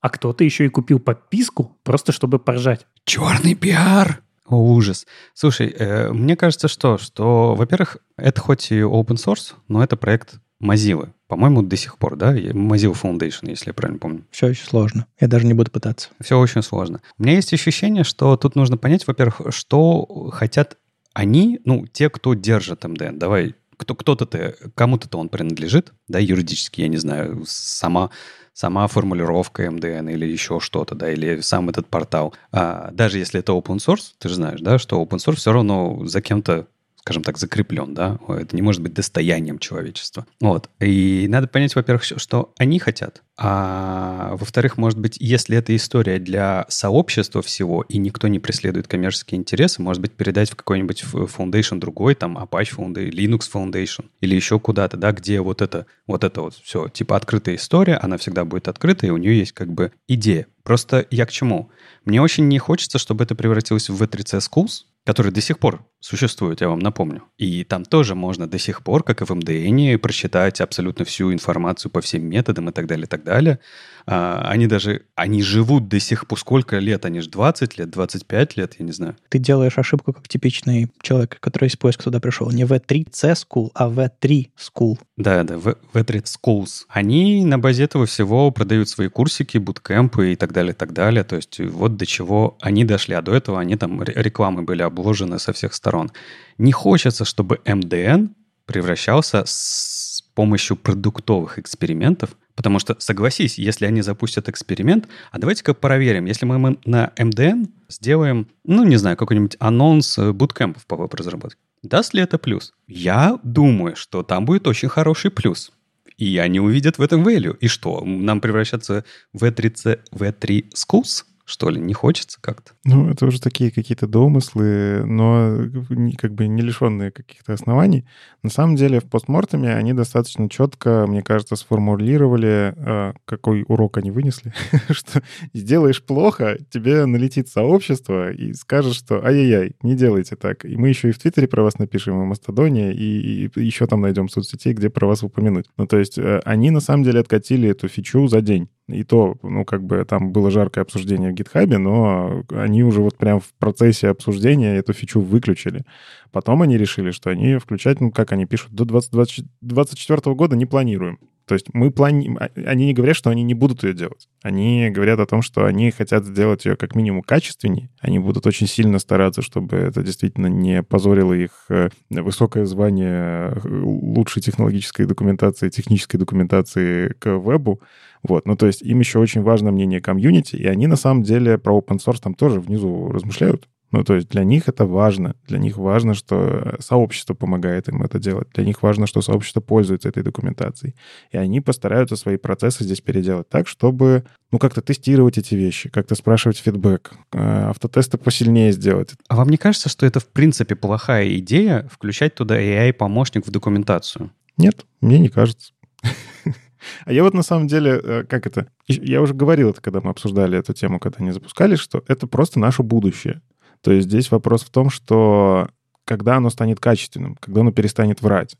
а кто-то еще и купил подписку, просто чтобы поржать. Черный пиар! О, ужас. Слушай, э, мне кажется, что, что, во-первых, это хоть и open source, но это проект Mozilla. По-моему, до сих пор, да? Mozilla Foundation, если я правильно помню. Все очень сложно. Я даже не буду пытаться. Все очень сложно. У меня есть ощущение, что тут нужно понять, во-первых, что хотят они, ну, те, кто держит МДН. Давай, кто, кто-то, кому-то он принадлежит, да, юридически, я не знаю, сама сама формулировка MDN или еще что-то, да, или сам этот портал. А, даже если это open source, ты же знаешь, да, что open source все равно за кем-то скажем так, закреплен, да, это не может быть достоянием человечества. Вот. И надо понять, во-первых, что они хотят, а во-вторых, может быть, если эта история для сообщества всего, и никто не преследует коммерческие интересы, может быть, передать в какой-нибудь foundation другой, там, Apache Foundation, Linux Foundation, или еще куда-то, да, где вот это, вот это вот все, типа открытая история, она всегда будет открыта, и у нее есть как бы идея. Просто я к чему? Мне очень не хочется, чтобы это превратилось в V3C Schools, который до сих пор существует, я вам напомню. И там тоже можно до сих пор, как и в МДН, просчитать абсолютно всю информацию по всем методам и так далее, и так далее. А, они даже, они живут до сих пор, сколько лет? Они же 20 лет, 25 лет, я не знаю. Ты делаешь ошибку, как типичный человек, который из поиска туда пришел. Не V3C School, а V3 School. Да, да, v, V3 Schools. Они на базе этого всего продают свои курсики, буткемпы и так далее, и так далее. То есть вот до чего они дошли. А до этого они там рекламы были обложены со всех сторон. Не хочется, чтобы МДН превращался с помощью продуктовых экспериментов Потому что, согласись, если они запустят эксперимент, а давайте-ка проверим, если мы на MDN сделаем, ну, не знаю, какой-нибудь анонс э, буткемпов по веб-разработке, даст ли это плюс? Я думаю, что там будет очень хороший плюс. И они увидят в этом value. И что, нам превращаться в V3, V3 Schools? Что ли? Не хочется как-то? Ну, это уже такие какие-то домыслы, но как бы не лишенные каких-то оснований. На самом деле в постмортеме они достаточно четко, мне кажется, сформулировали, а, какой урок они вынесли, что сделаешь плохо, тебе налетит сообщество и скажет, что ай-яй-яй, не делайте так. И мы еще и в Твиттере про вас напишем, и в Мастодоне, и, и еще там найдем соцсетей, где про вас упомянуть. Ну, то есть э, они на самом деле откатили эту фичу за день. И то, ну, как бы там было жаркое обсуждение в гитхабе, но они уже вот прям в процессе обсуждения эту фичу выключили. Потом они решили, что они включать, ну, как они пишут, до 2024 года не планируем. То есть мы плани... А, они не говорят, что они не будут ее делать. Они говорят о том, что они хотят сделать ее как минимум качественнее. Они будут очень сильно стараться, чтобы это действительно не позорило их э, высокое звание э, лучшей технологической документации, технической документации к вебу. Вот, ну то есть им еще очень важно мнение комьюнити, и они на самом деле про open source там тоже внизу размышляют. Ну, то есть для них это важно. Для них важно, что сообщество помогает им это делать. Для них важно, что сообщество пользуется этой документацией. И они постараются свои процессы здесь переделать так, чтобы, ну, как-то тестировать эти вещи, как-то спрашивать фидбэк, э, автотесты посильнее сделать. А вам не кажется, что это, в принципе, плохая идея включать туда AI-помощник в документацию? Нет, мне не кажется. А я вот на самом деле, э, как это, я уже говорил это, когда мы обсуждали эту тему, когда они запускали, что это просто наше будущее. То есть здесь вопрос в том, что когда оно станет качественным, когда оно перестанет врать.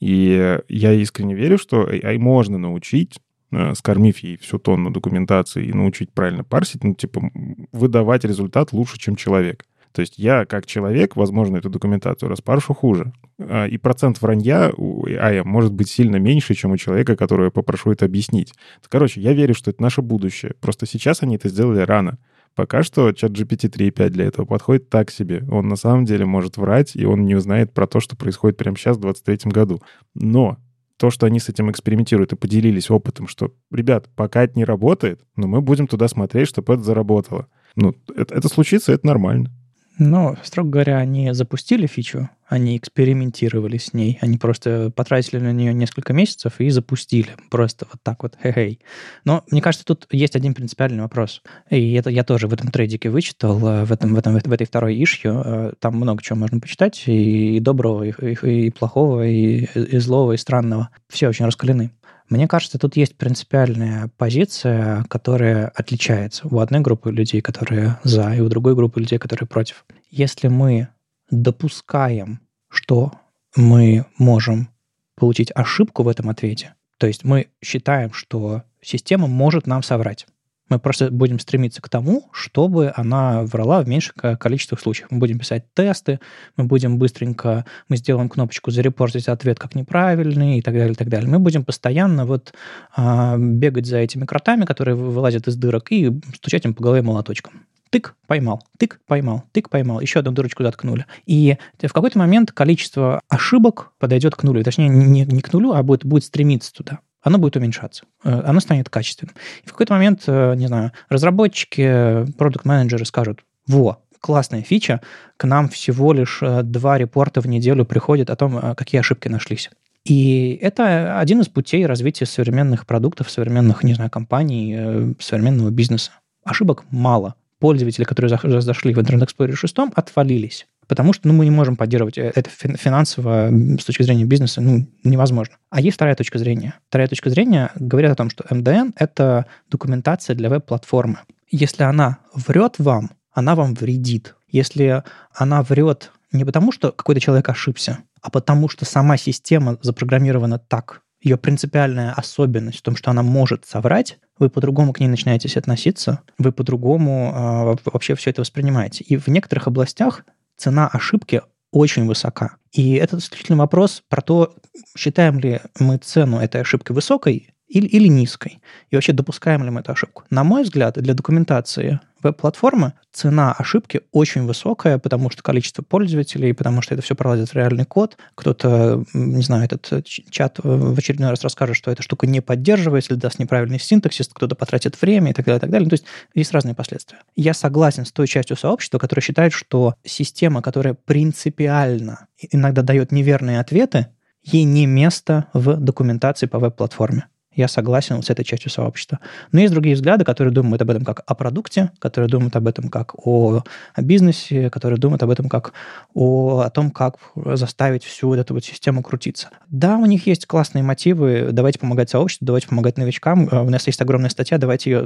И я искренне верю, что AI можно научить, э, скормив ей всю тонну документации и научить правильно парсить, ну, типа, выдавать результат лучше, чем человек. То есть я, как человек, возможно, эту документацию распаршу хуже. А, и процент вранья у AI может быть сильно меньше, чем у человека, которого я попрошу это объяснить. Короче, я верю, что это наше будущее. Просто сейчас они это сделали рано. Пока что чат GPT 3.5 для этого подходит так себе. Он на самом деле может врать, и он не узнает про то, что происходит прямо сейчас, в 2023 году. Но то, что они с этим экспериментируют и поделились опытом, что, ребят, пока это не работает, но мы будем туда смотреть, чтобы это заработало. Ну, это, это случится, это нормально. Но, строго говоря, они запустили фичу, они экспериментировали с ней, они просто потратили на нее несколько месяцев и запустили. Просто вот так вот, хе-хей. Но мне кажется, тут есть один принципиальный вопрос. И это я тоже в этом трейдике вычитал, э, в, этом, в, этом, в этой второй ишью. Э, там много чего можно почитать, и, и доброго, и, и, и плохого, и, и злого, и странного. Все очень раскалены. Мне кажется, тут есть принципиальная позиция, которая отличается у одной группы людей, которые за, и у другой группы людей, которые против. Если мы допускаем, что мы можем получить ошибку в этом ответе, то есть мы считаем, что система может нам соврать. Мы просто будем стремиться к тому, чтобы она врала в меньших количествах случаев. Мы будем писать тесты, мы будем быстренько, мы сделаем кнопочку «Зарепортить ответ как неправильный» и так далее, и так далее. Мы будем постоянно вот а, бегать за этими кротами, которые вылазят из дырок, и стучать им по голове молоточком тык, поймал, тык, поймал, тык, поймал, еще одну дырочку заткнули. И в какой-то момент количество ошибок подойдет к нулю. Точнее, не, не к нулю, а будет, будет стремиться туда оно будет уменьшаться, э, оно станет качественным. И в какой-то момент, э, не знаю, разработчики, продукт-менеджеры скажут, во, классная фича, к нам всего лишь э, два репорта в неделю приходят о том, какие ошибки нашлись. И это один из путей развития современных продуктов, современных, не знаю, компаний, современного бизнеса. Ошибок мало. Пользователи, которые зашли в Internet Explorer 6, отвалились потому что ну, мы не можем поддерживать э, это финансово с точки зрения бизнеса ну, невозможно. А есть вторая точка зрения. Вторая точка зрения говорит о том, что MDN — это документация для веб-платформы. Если она врет вам, она вам вредит. Если она врет не потому, что какой-то человек ошибся, а потому что сама система запрограммирована так, ее принципиальная особенность в том, что она может соврать, вы по-другому к ней начинаете относиться, вы по-другому э, вообще все это воспринимаете. И в некоторых областях цена ошибки очень высока. И это исключительно вопрос про то, считаем ли мы цену этой ошибки высокой или, или низкой. И вообще допускаем ли мы эту ошибку. На мой взгляд, для документации веб-платформы цена ошибки очень высокая, потому что количество пользователей, потому что это все пролазит в реальный код. Кто-то, не знаю, этот чат в очередной раз расскажет, что эта штука не поддерживается или даст неправильный синтаксис, кто-то потратит время и так далее, и так далее. То есть есть разные последствия. Я согласен с той частью сообщества, которая считает, что система, которая принципиально иногда дает неверные ответы, ей не место в документации по веб-платформе. Я согласен с этой частью сообщества. Но есть другие взгляды, которые думают об этом как о продукте, которые думают об этом как о, о бизнесе, которые думают об этом как о, о том, как заставить всю вот эту вот систему крутиться. Да, у них есть классные мотивы. Давайте помогать сообществу, давайте помогать новичкам. Э, у нас есть огромная статья, давайте ее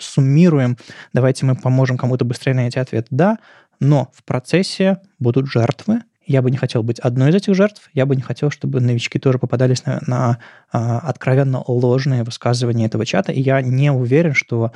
суммируем, давайте мы поможем кому-то быстрее найти ответ. Да, но в процессе будут жертвы, я бы не хотел быть одной из этих жертв. Я бы не хотел, чтобы новички тоже попадались на, на а, откровенно ложные высказывания этого чата. И я не уверен, что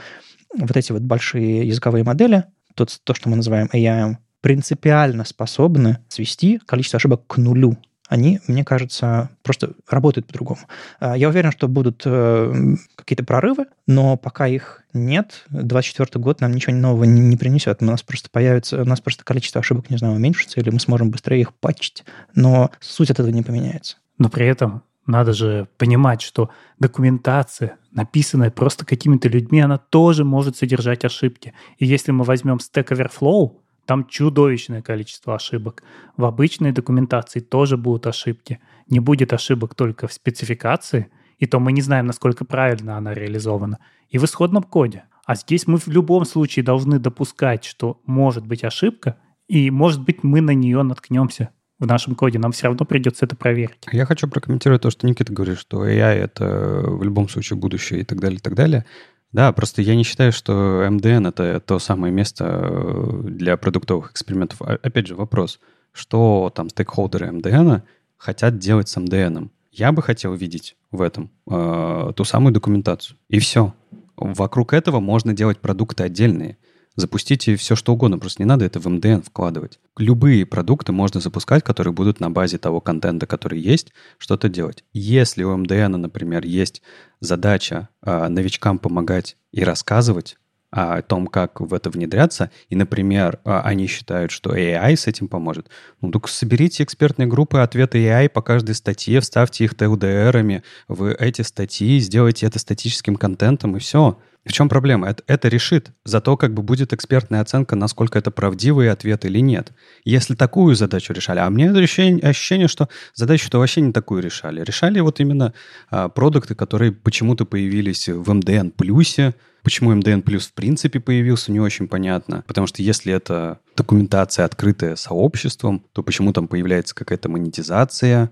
вот эти вот большие языковые модели, то, то что мы называем AI, принципиально способны свести количество ошибок к нулю они, мне кажется, просто работают по-другому. А, я уверен, что будут э, какие-то прорывы, но пока их нет, 24 год нам ничего нового не принесет. У нас просто появится, у нас просто количество ошибок, не знаю, уменьшится, или мы сможем быстрее их патчить, но суть от этого не поменяется. Но при этом надо же понимать, что документация, написанная просто какими-то людьми, она тоже может содержать ошибки. И если мы возьмем Stack Overflow, там чудовищное количество ошибок. В обычной документации тоже будут ошибки. Не будет ошибок только в спецификации, и то мы не знаем, насколько правильно она реализована, и в исходном коде. А здесь мы в любом случае должны допускать, что может быть ошибка, и может быть мы на нее наткнемся в нашем коде. Нам все равно придется это проверить. Я хочу прокомментировать то, что Никита говорит, что AI — это в любом случае будущее и так далее, и так далее. Да, просто я не считаю, что MDN — это то самое место э, для продуктовых экспериментов. Опять же, вопрос, что там стейкхолдеры MDN хотят делать с MDN? Я бы хотел видеть в этом э, ту самую документацию. И все. Вокруг этого можно делать продукты отдельные. Запустите все, что угодно, просто не надо это в MDN вкладывать. Любые продукты можно запускать, которые будут на базе того контента, который есть, что-то делать. Если у MDN, например, есть задача э, новичкам помогать и рассказывать, о том, как в это внедряться, и, например, а, они считают, что AI с этим поможет, ну, только соберите экспертные группы ответы AI по каждой статье, вставьте их TLDR-ами в эти статьи, сделайте это статическим контентом, и все. В чем проблема? Это, это решит. Зато как бы будет экспертная оценка, насколько это правдивый ответ или нет. Если такую задачу решали, а мне ощущение, ощущение что задачу-то вообще не такую решали. Решали вот именно а, продукты, которые почему-то появились в MDN плюсе, Почему MDN Plus в принципе появился, не очень понятно. Потому что если это документация, открытая сообществом, то почему там появляется какая-то монетизация?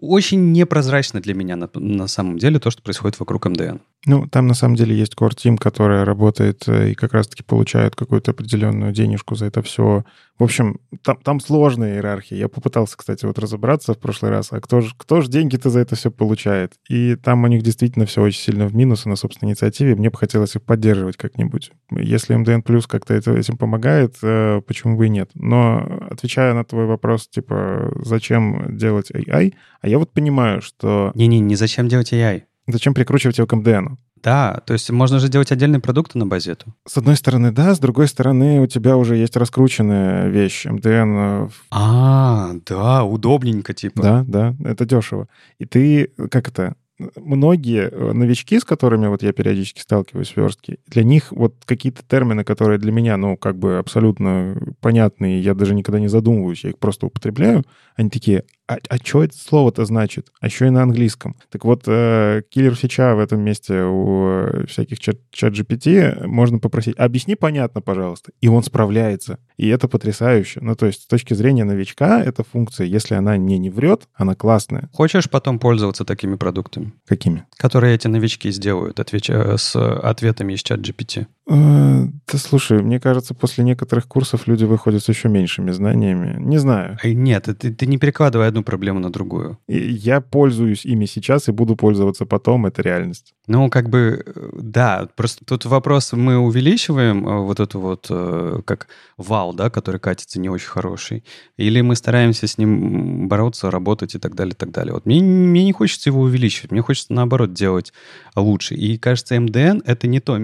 Очень непрозрачно для меня на, на самом деле то, что происходит вокруг МДН. Ну, там на самом деле есть Core Team, которая работает э, и как раз-таки получает какую-то определенную денежку за это все. В общем, там, там сложная иерархия. Я попытался, кстати, вот разобраться в прошлый раз, а кто же кто ж деньги-то за это все получает? И там у них действительно все очень сильно в минус на собственной инициативе. Мне бы хотелось их поддерживать как-нибудь. Если МДН Плюс как-то этим помогает, э, почему бы и нет? Но отвечая на твой вопрос, типа, зачем делать AI, а я вот понимаю, что... Не-не, не зачем делать AI. Зачем прикручивать его к MDN? Да, то есть можно же делать отдельные продукты на базе этого. С одной стороны, да, с другой стороны, у тебя уже есть раскрученная вещь MDN. Э, а, да, удобненько типа. Да, да, это дешево. И ты, как это, многие э, новички, с которыми вот я периодически сталкиваюсь в верстке, для них вот какие-то термины, которые для меня, ну, как бы абсолютно понятные, я даже никогда не задумываюсь, я их просто употребляю, они такие, а, а что это слово-то значит? А еще и на английском. Так вот, э, киллер фича в этом месте у э, всяких чат, чат GPT можно попросить, объясни понятно, пожалуйста. И он справляется. И это потрясающе. Ну, то есть с точки зрения новичка, эта функция, если она не не врет, она классная. Хочешь потом пользоваться такими продуктами? Какими? Которые эти новички сделают, отвечая с ответами из чат GPT. Э, да слушай, мне кажется, после некоторых курсов люди выходят с еще меньшими знаниями. Не знаю. Нет, ты, ты не перекладывай одну проблему на другую. Я пользуюсь ими сейчас и буду пользоваться потом, это реальность. Ну, как бы, да, просто тут вопрос, мы увеличиваем э, вот эту вот, э, как вал, да, который катится не очень хороший, или мы стараемся с ним бороться, работать и так далее, и так далее. Вот мне, мне не хочется его увеличивать, мне хочется, наоборот, делать лучше. И, кажется, МДН — это не то,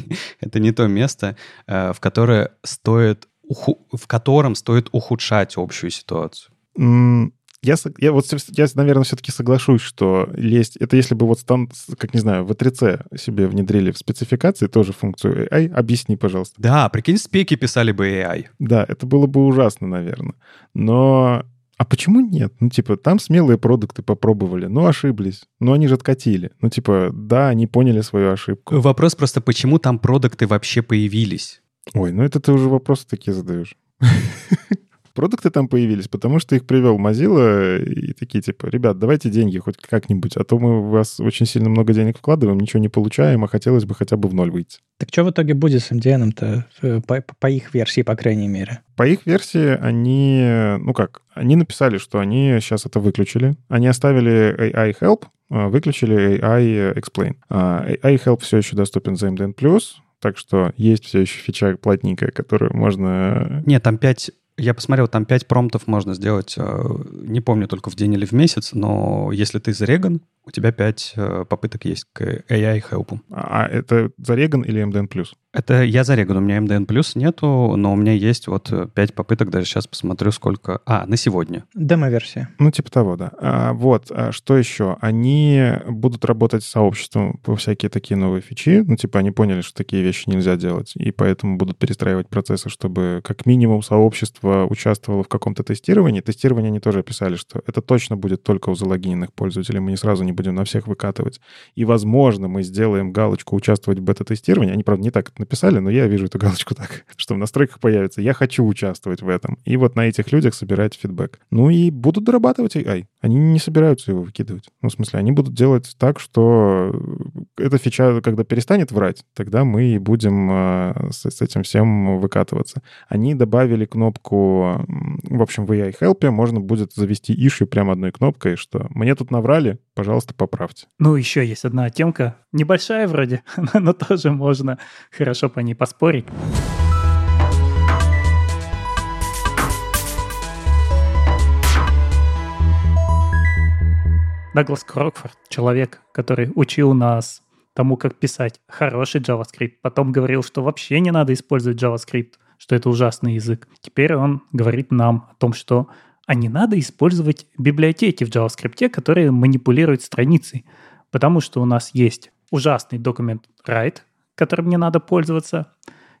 это не то место, э, в которое стоит в котором стоит ухудшать общую ситуацию. Я, я вот, я, наверное, все-таки соглашусь, что лезть... Это если бы вот там, как не знаю, в E3C себе внедрили в спецификации тоже функцию AI, объясни, пожалуйста. Да, прикинь, спеки писали бы AI. Да, это было бы ужасно, наверное. Но а почему нет? Ну, типа, там смелые продукты попробовали, ну, ошиблись. Ну, они же откатили. Ну, типа, да, они поняли свою ошибку. Вопрос просто, почему там продукты вообще появились? Ой, ну это ты уже вопросы такие задаешь. Продукты там появились, потому что их привел Mozilla и такие типа, ребят, давайте деньги хоть как-нибудь, а то мы в вас очень сильно много денег вкладываем, ничего не получаем, а хотелось бы хотя бы в ноль выйти. Так что в итоге будет с MDN-то э, по, по их версии, по крайней мере? По их версии они, ну как, они написали, что они сейчас это выключили. Они оставили AI Help, а, выключили AI Explain. А, AI Help все еще доступен за MDN+, так что есть все еще фича плотненькая, которую можно... Нет, там 5 я посмотрел, там 5 промптов можно сделать, э, не помню только в день или в месяц, но если ты зареган, у тебя 5 э, попыток есть к AI Help. А это зареган или MDN+. Это я зареган, у меня MDN Plus нету, но у меня есть вот 5 попыток, даже сейчас посмотрю, сколько... А, на сегодня. Демо-версия. Ну, типа того, да. А, вот, а что еще? Они будут работать с сообществом по всякие такие новые фичи, ну, типа они поняли, что такие вещи нельзя делать, и поэтому будут перестраивать процессы, чтобы как минимум сообщество участвовало в каком-то тестировании. Тестирование они тоже описали, что это точно будет только у залогиненных пользователей, мы не сразу не будем на всех выкатывать. И, возможно, мы сделаем галочку «Участвовать в бета-тестировании». Они, правда, не так написали, но я вижу эту галочку так, что в настройках появится «Я хочу участвовать в этом». И вот на этих людях собирать фидбэк. Ну и будут дорабатывать AI. Они не собираются его выкидывать. Ну, в смысле, они будут делать так, что эта фича, когда перестанет врать, тогда мы и будем э, с, с этим всем выкатываться. Они добавили кнопку, в общем, в AI Help можно будет завести issue прямо одной кнопкой, что «Мне тут наврали, пожалуйста, поправьте». Ну, еще есть одна темка, небольшая вроде, но тоже можно хорошо по ней поспорить. Даглас Крокфорд, человек, который учил нас тому, как писать хороший JavaScript, потом говорил, что вообще не надо использовать JavaScript, что это ужасный язык. Теперь он говорит нам о том, что а не надо использовать библиотеки в JavaScript, которые манипулируют страницей, потому что у нас есть ужасный документ write, которым не надо пользоваться,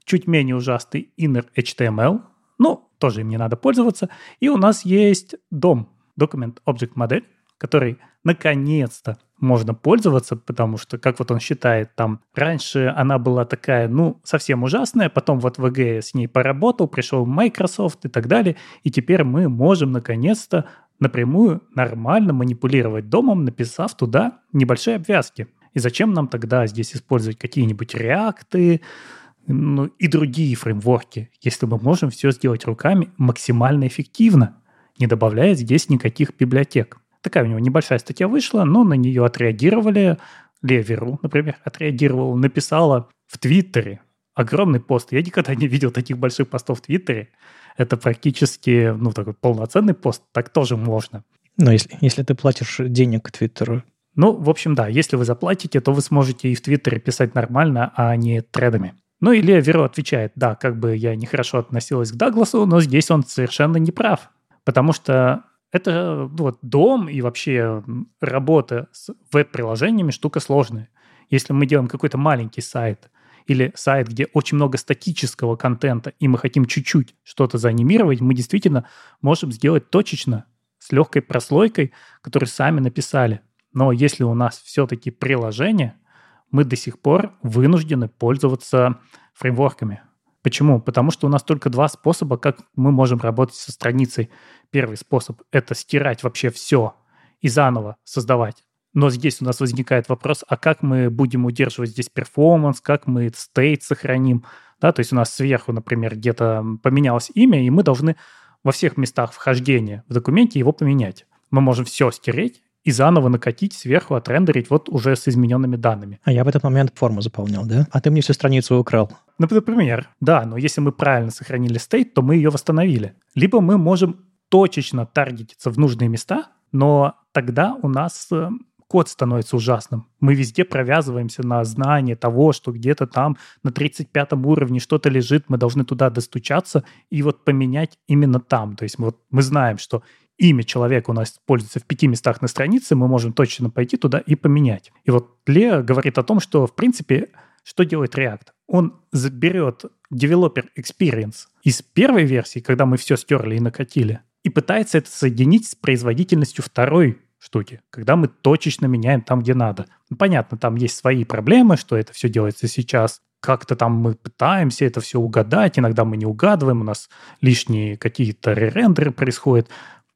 чуть менее ужасный inner HTML, ну, тоже им не надо пользоваться, и у нас есть DOM, Document Object Model, который наконец-то можно пользоваться, потому что, как вот он считает, там раньше она была такая, ну, совсем ужасная, потом вот VG с ней поработал, пришел Microsoft и так далее, и теперь мы можем наконец-то напрямую нормально манипулировать домом, написав туда небольшие обвязки. И зачем нам тогда здесь использовать какие-нибудь реакты, ну, и другие фреймворки, если мы можем все сделать руками максимально эффективно, не добавляя здесь никаких библиотек. Такая у него небольшая статья вышла, но на нее отреагировали. Леверу, например, отреагировал, написала в Твиттере огромный пост. Я никогда не видел таких больших постов в Твиттере. Это практически, ну, такой полноценный пост. Так тоже можно. Но если, если ты платишь денег Твиттеру, ну, в общем, да, если вы заплатите, то вы сможете и в Твиттере писать нормально, а не тредами. Ну, Илья Веро отвечает, да, как бы я нехорошо относилась к Дагласу, но здесь он совершенно не прав. Потому что это вот, дом и вообще работа с веб-приложениями штука сложная. Если мы делаем какой-то маленький сайт или сайт, где очень много статического контента, и мы хотим чуть-чуть что-то заанимировать, мы действительно можем сделать точечно, с легкой прослойкой, которую сами написали. Но если у нас все-таки приложение, мы до сих пор вынуждены пользоваться фреймворками. Почему? Потому что у нас только два способа, как мы можем работать со страницей. Первый способ — это стирать вообще все и заново создавать. Но здесь у нас возникает вопрос, а как мы будем удерживать здесь performance, как мы state сохраним. Да, то есть у нас сверху, например, где-то поменялось имя, и мы должны во всех местах вхождения в документе его поменять. Мы можем все стереть и заново накатить сверху, отрендерить вот уже с измененными данными. А я в этот момент форму заполнял, да? А ты мне всю страницу украл. Ну, например, да, но если мы правильно сохранили state, то мы ее восстановили. Либо мы можем точечно таргетиться в нужные места, но тогда у нас э, код становится ужасным. Мы везде провязываемся на знание того, что где-то там на 35 уровне что-то лежит, мы должны туда достучаться и вот поменять именно там. То есть мы, вот, мы знаем, что имя человека у нас используется в пяти местах на странице, мы можем точно пойти туда и поменять. И вот Ле говорит о том, что, в принципе, что делает React? Он заберет developer experience из первой версии, когда мы все стерли и накатили, и пытается это соединить с производительностью второй штуки, когда мы точечно меняем там, где надо. Ну, понятно, там есть свои проблемы, что это все делается сейчас. Как-то там мы пытаемся это все угадать, иногда мы не угадываем, у нас лишние какие-то ререндеры происходят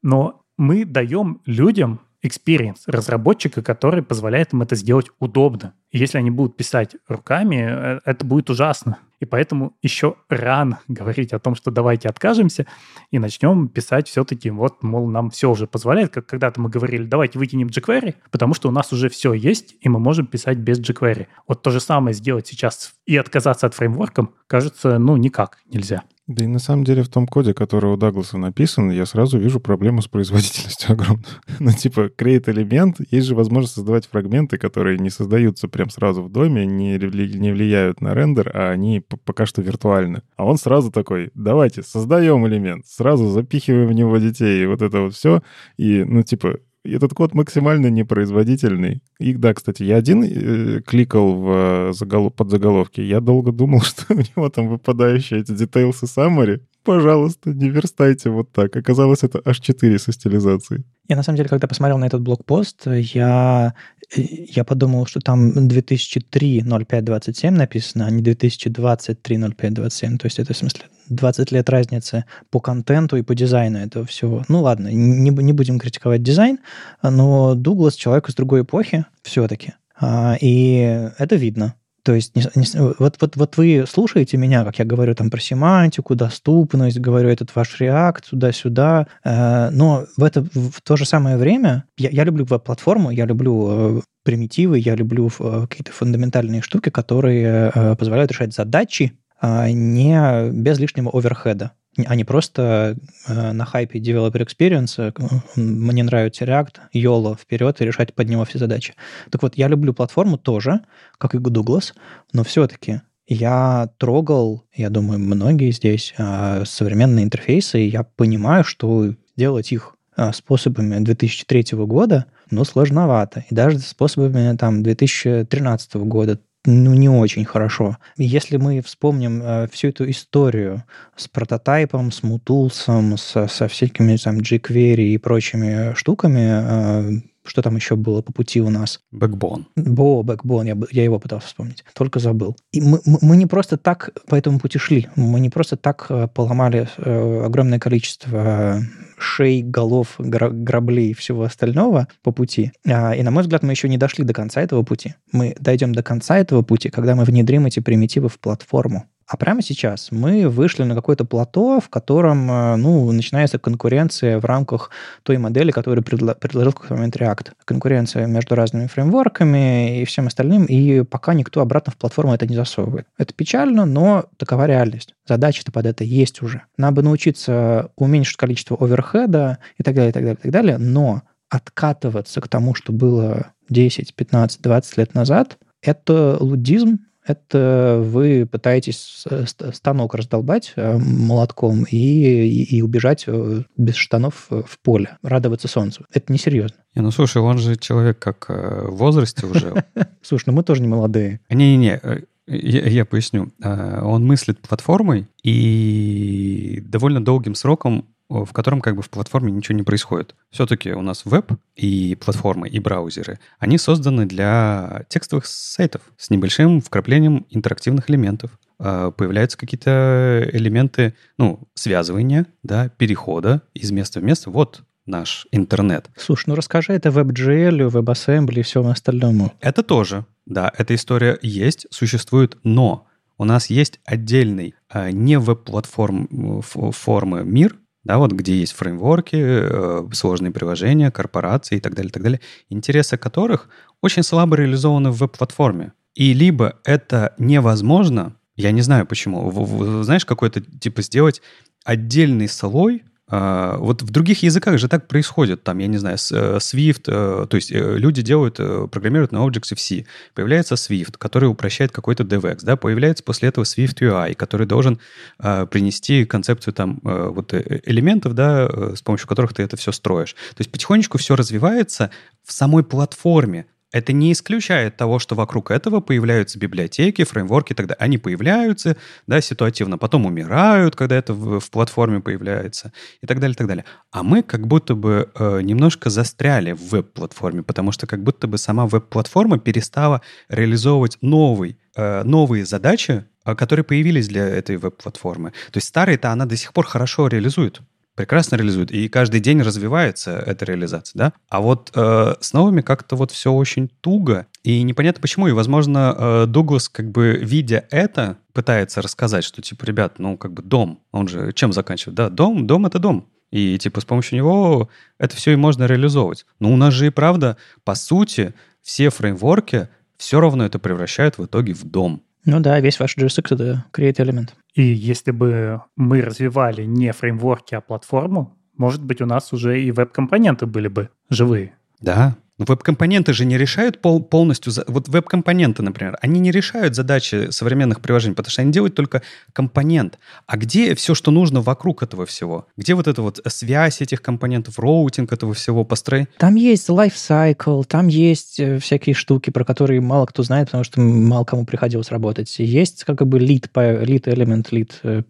но мы даем людям experience разработчика, который позволяет им это сделать удобно. И если они будут писать руками, э, это будет ужасно. И поэтому еще рано говорить о том, что давайте откажемся и начнем писать все-таки, вот, мол, нам все уже позволяет, как когда-то мы говорили, давайте выкинем jQuery, потому что у нас уже все есть, и мы можем писать без jQuery. Вот то же самое сделать сейчас и отказаться от фреймворка, кажется, ну, никак нельзя. Да и на самом деле в том коде, который у Дагласа написан, я сразу вижу проблему с производительностью огромную. ну, типа, create элемент, есть же возможность создавать фрагменты, которые не создаются прям сразу в доме, не, не влияют на рендер, а они пока что виртуальны. А он сразу такой, давайте, создаем элемент, сразу запихиваем в него детей, и вот это вот все. И, ну, типа, этот код максимально непроизводительный. И да, кстати, я один э, кликал в, э, загол... под заголовки. Я долго думал, что у него там выпадающие эти details и summary. Пожалуйста, не верстайте вот так. Оказалось, это аж 4 со стилизацией. Я, на самом деле, когда посмотрел на этот блокпост, я, я подумал, что там 2003-05-27 написано, а не 2023-05-27. То есть это, в смысле, 20 лет разницы по контенту и по дизайну этого всего. Ну ладно, не, не будем критиковать дизайн, но Дуглас человек из другой эпохи все-таки. А, и это видно. То есть не, не, вот, вот, вот вы слушаете меня, как я говорю там про семантику, доступность, говорю этот ваш React туда-сюда, э, но в, это, в то же самое время я, я люблю веб-платформу, я люблю э, примитивы, я люблю э, какие-то фундаментальные штуки, которые э, позволяют решать задачи, а, не без лишнего оверхеда, а не просто э, на хайпе developer experience э, мне нравится React, YOLO вперед и решать под него все задачи. Так вот, я люблю платформу тоже, как и Douglas, но все-таки я трогал, я думаю, многие здесь э, современные интерфейсы, и я понимаю, что делать их способами 2003 года, ну, сложновато. И даже способами там 2013 года ну, не очень хорошо. Если мы вспомним э, всю эту историю с прототайпом, с мутулсом, со, со всякими там jQuery и прочими штуками, э, что там еще было по пути у нас? Backbone. Бо, Backbone, я, я его пытался вспомнить, только забыл. И мы, мы не просто так по этому пути шли, мы не просто так э, поломали э, огромное количество шей, голов, граблей и всего остального по пути. А, и, на мой взгляд, мы еще не дошли до конца этого пути. Мы дойдем до конца этого пути, когда мы внедрим эти примитивы в платформу. А прямо сейчас мы вышли на какое-то плато, в котором э, ну, начинается конкуренция в рамках той модели, которую предложил в какой-то момент React. Конкуренция между разными фреймворками и всем остальным, и пока никто обратно в платформу это не засовывает. Это печально, но такова реальность. Задача-то под это есть уже. Надо бы научиться уменьшить количество оверхеда и так далее, и так далее, и так далее, но откатываться к тому, что было 10, 15, 20 лет назад, это лудизм, это вы пытаетесь станок раздолбать э, молотком и, и, и убежать э, без штанов э, в поле, радоваться солнцу. Это несерьезно. Не, ну слушай, он же человек как в возрасте уже. Слушай, ну мы тоже не молодые. Не-не-не, я, я поясню. Он мыслит платформой и довольно долгим сроком в котором как бы в платформе ничего не происходит. Все-таки у нас веб и платформы, и браузеры, они созданы для текстовых сайтов с небольшим вкраплением интерактивных элементов. А, появляются какие-то элементы, ну, связывания, да, перехода из места в место. Вот наш интернет. Слушай, ну расскажи это WebGL, WebAssembly и всем остальному. Это тоже, да, эта история есть, существует, но у нас есть отдельный а, не веб-платформ формы мир, да, вот где есть фреймворки, э, сложные приложения, корпорации и так далее, так далее, интересы которых очень слабо реализованы в веб-платформе. И либо это невозможно, я не знаю почему, знаешь, какой-то типа сделать отдельный слой вот в других языках же так происходит. Там, я не знаю, э, Swift, э, то есть э, люди делают, программируют на Objective-C. Появляется Swift, который упрощает какой-то DevX, да, появляется после этого Swift UI, который должен а, принести концепцию там вот элементов, да, с помощью которых ты это все строишь. То есть потихонечку все развивается в самой платформе. Это не исключает того, что вокруг этого появляются библиотеки, фреймворки и так далее. Они появляются, да, ситуативно, потом умирают, когда это в, в платформе появляется и так далее, и так далее. А мы как будто бы э, немножко застряли в веб-платформе, потому что как будто бы сама веб-платформа перестала реализовывать новый, э, новые задачи, э, которые появились для этой веб-платформы. То есть старые-то она до сих пор хорошо реализует прекрасно реализует, и каждый день развивается эта реализация, да. А вот э, с новыми как-то вот все очень туго, и непонятно почему, и, возможно, э, Дуглас, как бы, видя это, пытается рассказать, что, типа, ребят, ну, как бы дом, он же чем заканчивает? Да, дом, дом — это дом. И, типа, с помощью него это все и можно реализовывать. Но у нас же и правда, по сути, все фреймворки все равно это превращают в итоге в дом. Ну да, весь ваш JSX — это create element. И если бы мы развивали не фреймворки, а платформу, может быть, у нас уже и веб-компоненты были бы живые. Да, но веб-компоненты же не решают пол, полностью... Вот веб-компоненты, например, они не решают задачи современных приложений, потому что они делают только компонент. А где все, что нужно вокруг этого всего? Где вот эта вот связь этих компонентов, роутинг этого всего построен? Там есть lifecycle, там есть э, всякие штуки, про которые мало кто знает, потому что мало кому приходилось работать. Есть как бы lead, lead элемент, lead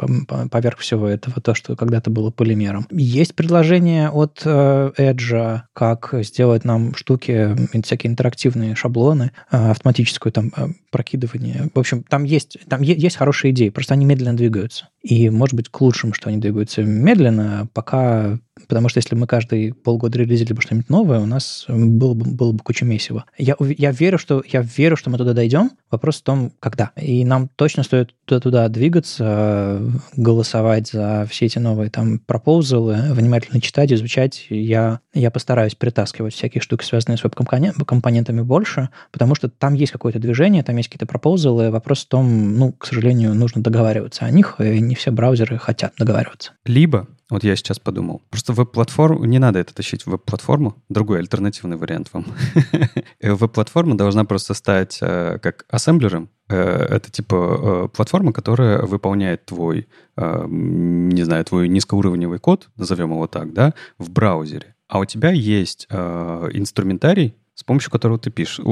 поверх всего этого, то, что когда-то было полимером. Есть предложение от э, Edge, как сделать нам штуки штуки, всякие интерактивные шаблоны, а, автоматическое там а, прокидывание. В общем, там есть, там есть хорошие идеи, просто они медленно двигаются. И, может быть, к лучшему, что они двигаются медленно, пока Потому что если мы каждый полгода релизили бы что-нибудь новое, у нас было бы, было бы куча месива. Я, я, верю, что, я верю, что мы туда дойдем. Вопрос в том, когда. И нам точно стоит туда-туда двигаться, голосовать за все эти новые там пропозалы, внимательно читать, изучать. Я, я постараюсь притаскивать всякие штуки, связанные с веб-компонентами больше, потому что там есть какое-то движение, там есть какие-то пропозалы. Вопрос в том, ну, к сожалению, нужно договариваться о них, и все браузеры хотят договариваться. Либо вот я сейчас подумал. Просто веб-платформу... Не надо это тащить в веб-платформу. Другой альтернативный вариант вам. Веб-платформа должна просто стать э, как ассемблером. Э, это типа э, платформа, которая выполняет твой, не знаю, твой низкоуровневый код, назовем его так, да, в браузере. А у тебя есть инструментарий, с помощью которого ты пишешь.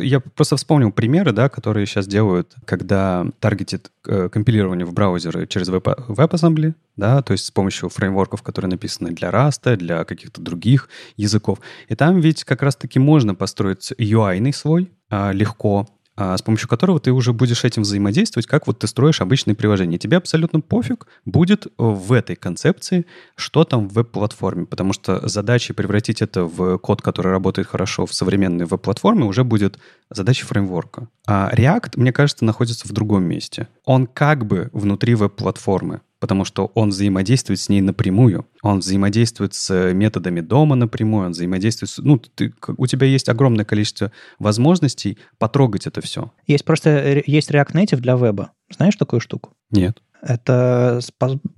Я просто вспомнил примеры, да, которые сейчас делают, когда таргетит э, компилирование в браузеры через WebAssembly, да, то есть с помощью фреймворков, которые написаны для Rust, для каких-то других языков. И там ведь как раз-таки можно построить UI-ный свой а, легко, с помощью которого ты уже будешь этим взаимодействовать, как вот ты строишь обычные приложения. Тебе абсолютно пофиг будет в этой концепции, что там в веб-платформе, потому что задачей превратить это в код, который работает хорошо в современной веб-платформе, уже будет задача фреймворка. А React, мне кажется, находится в другом месте. Он как бы внутри веб-платформы, потому что он взаимодействует с ней напрямую. Он взаимодействует с методами дома напрямую, он взаимодействует с... Ну, ты, у тебя есть огромное количество возможностей потрогать это все. Есть просто... Есть React Native для веба. Знаешь такую штуку? Нет. Это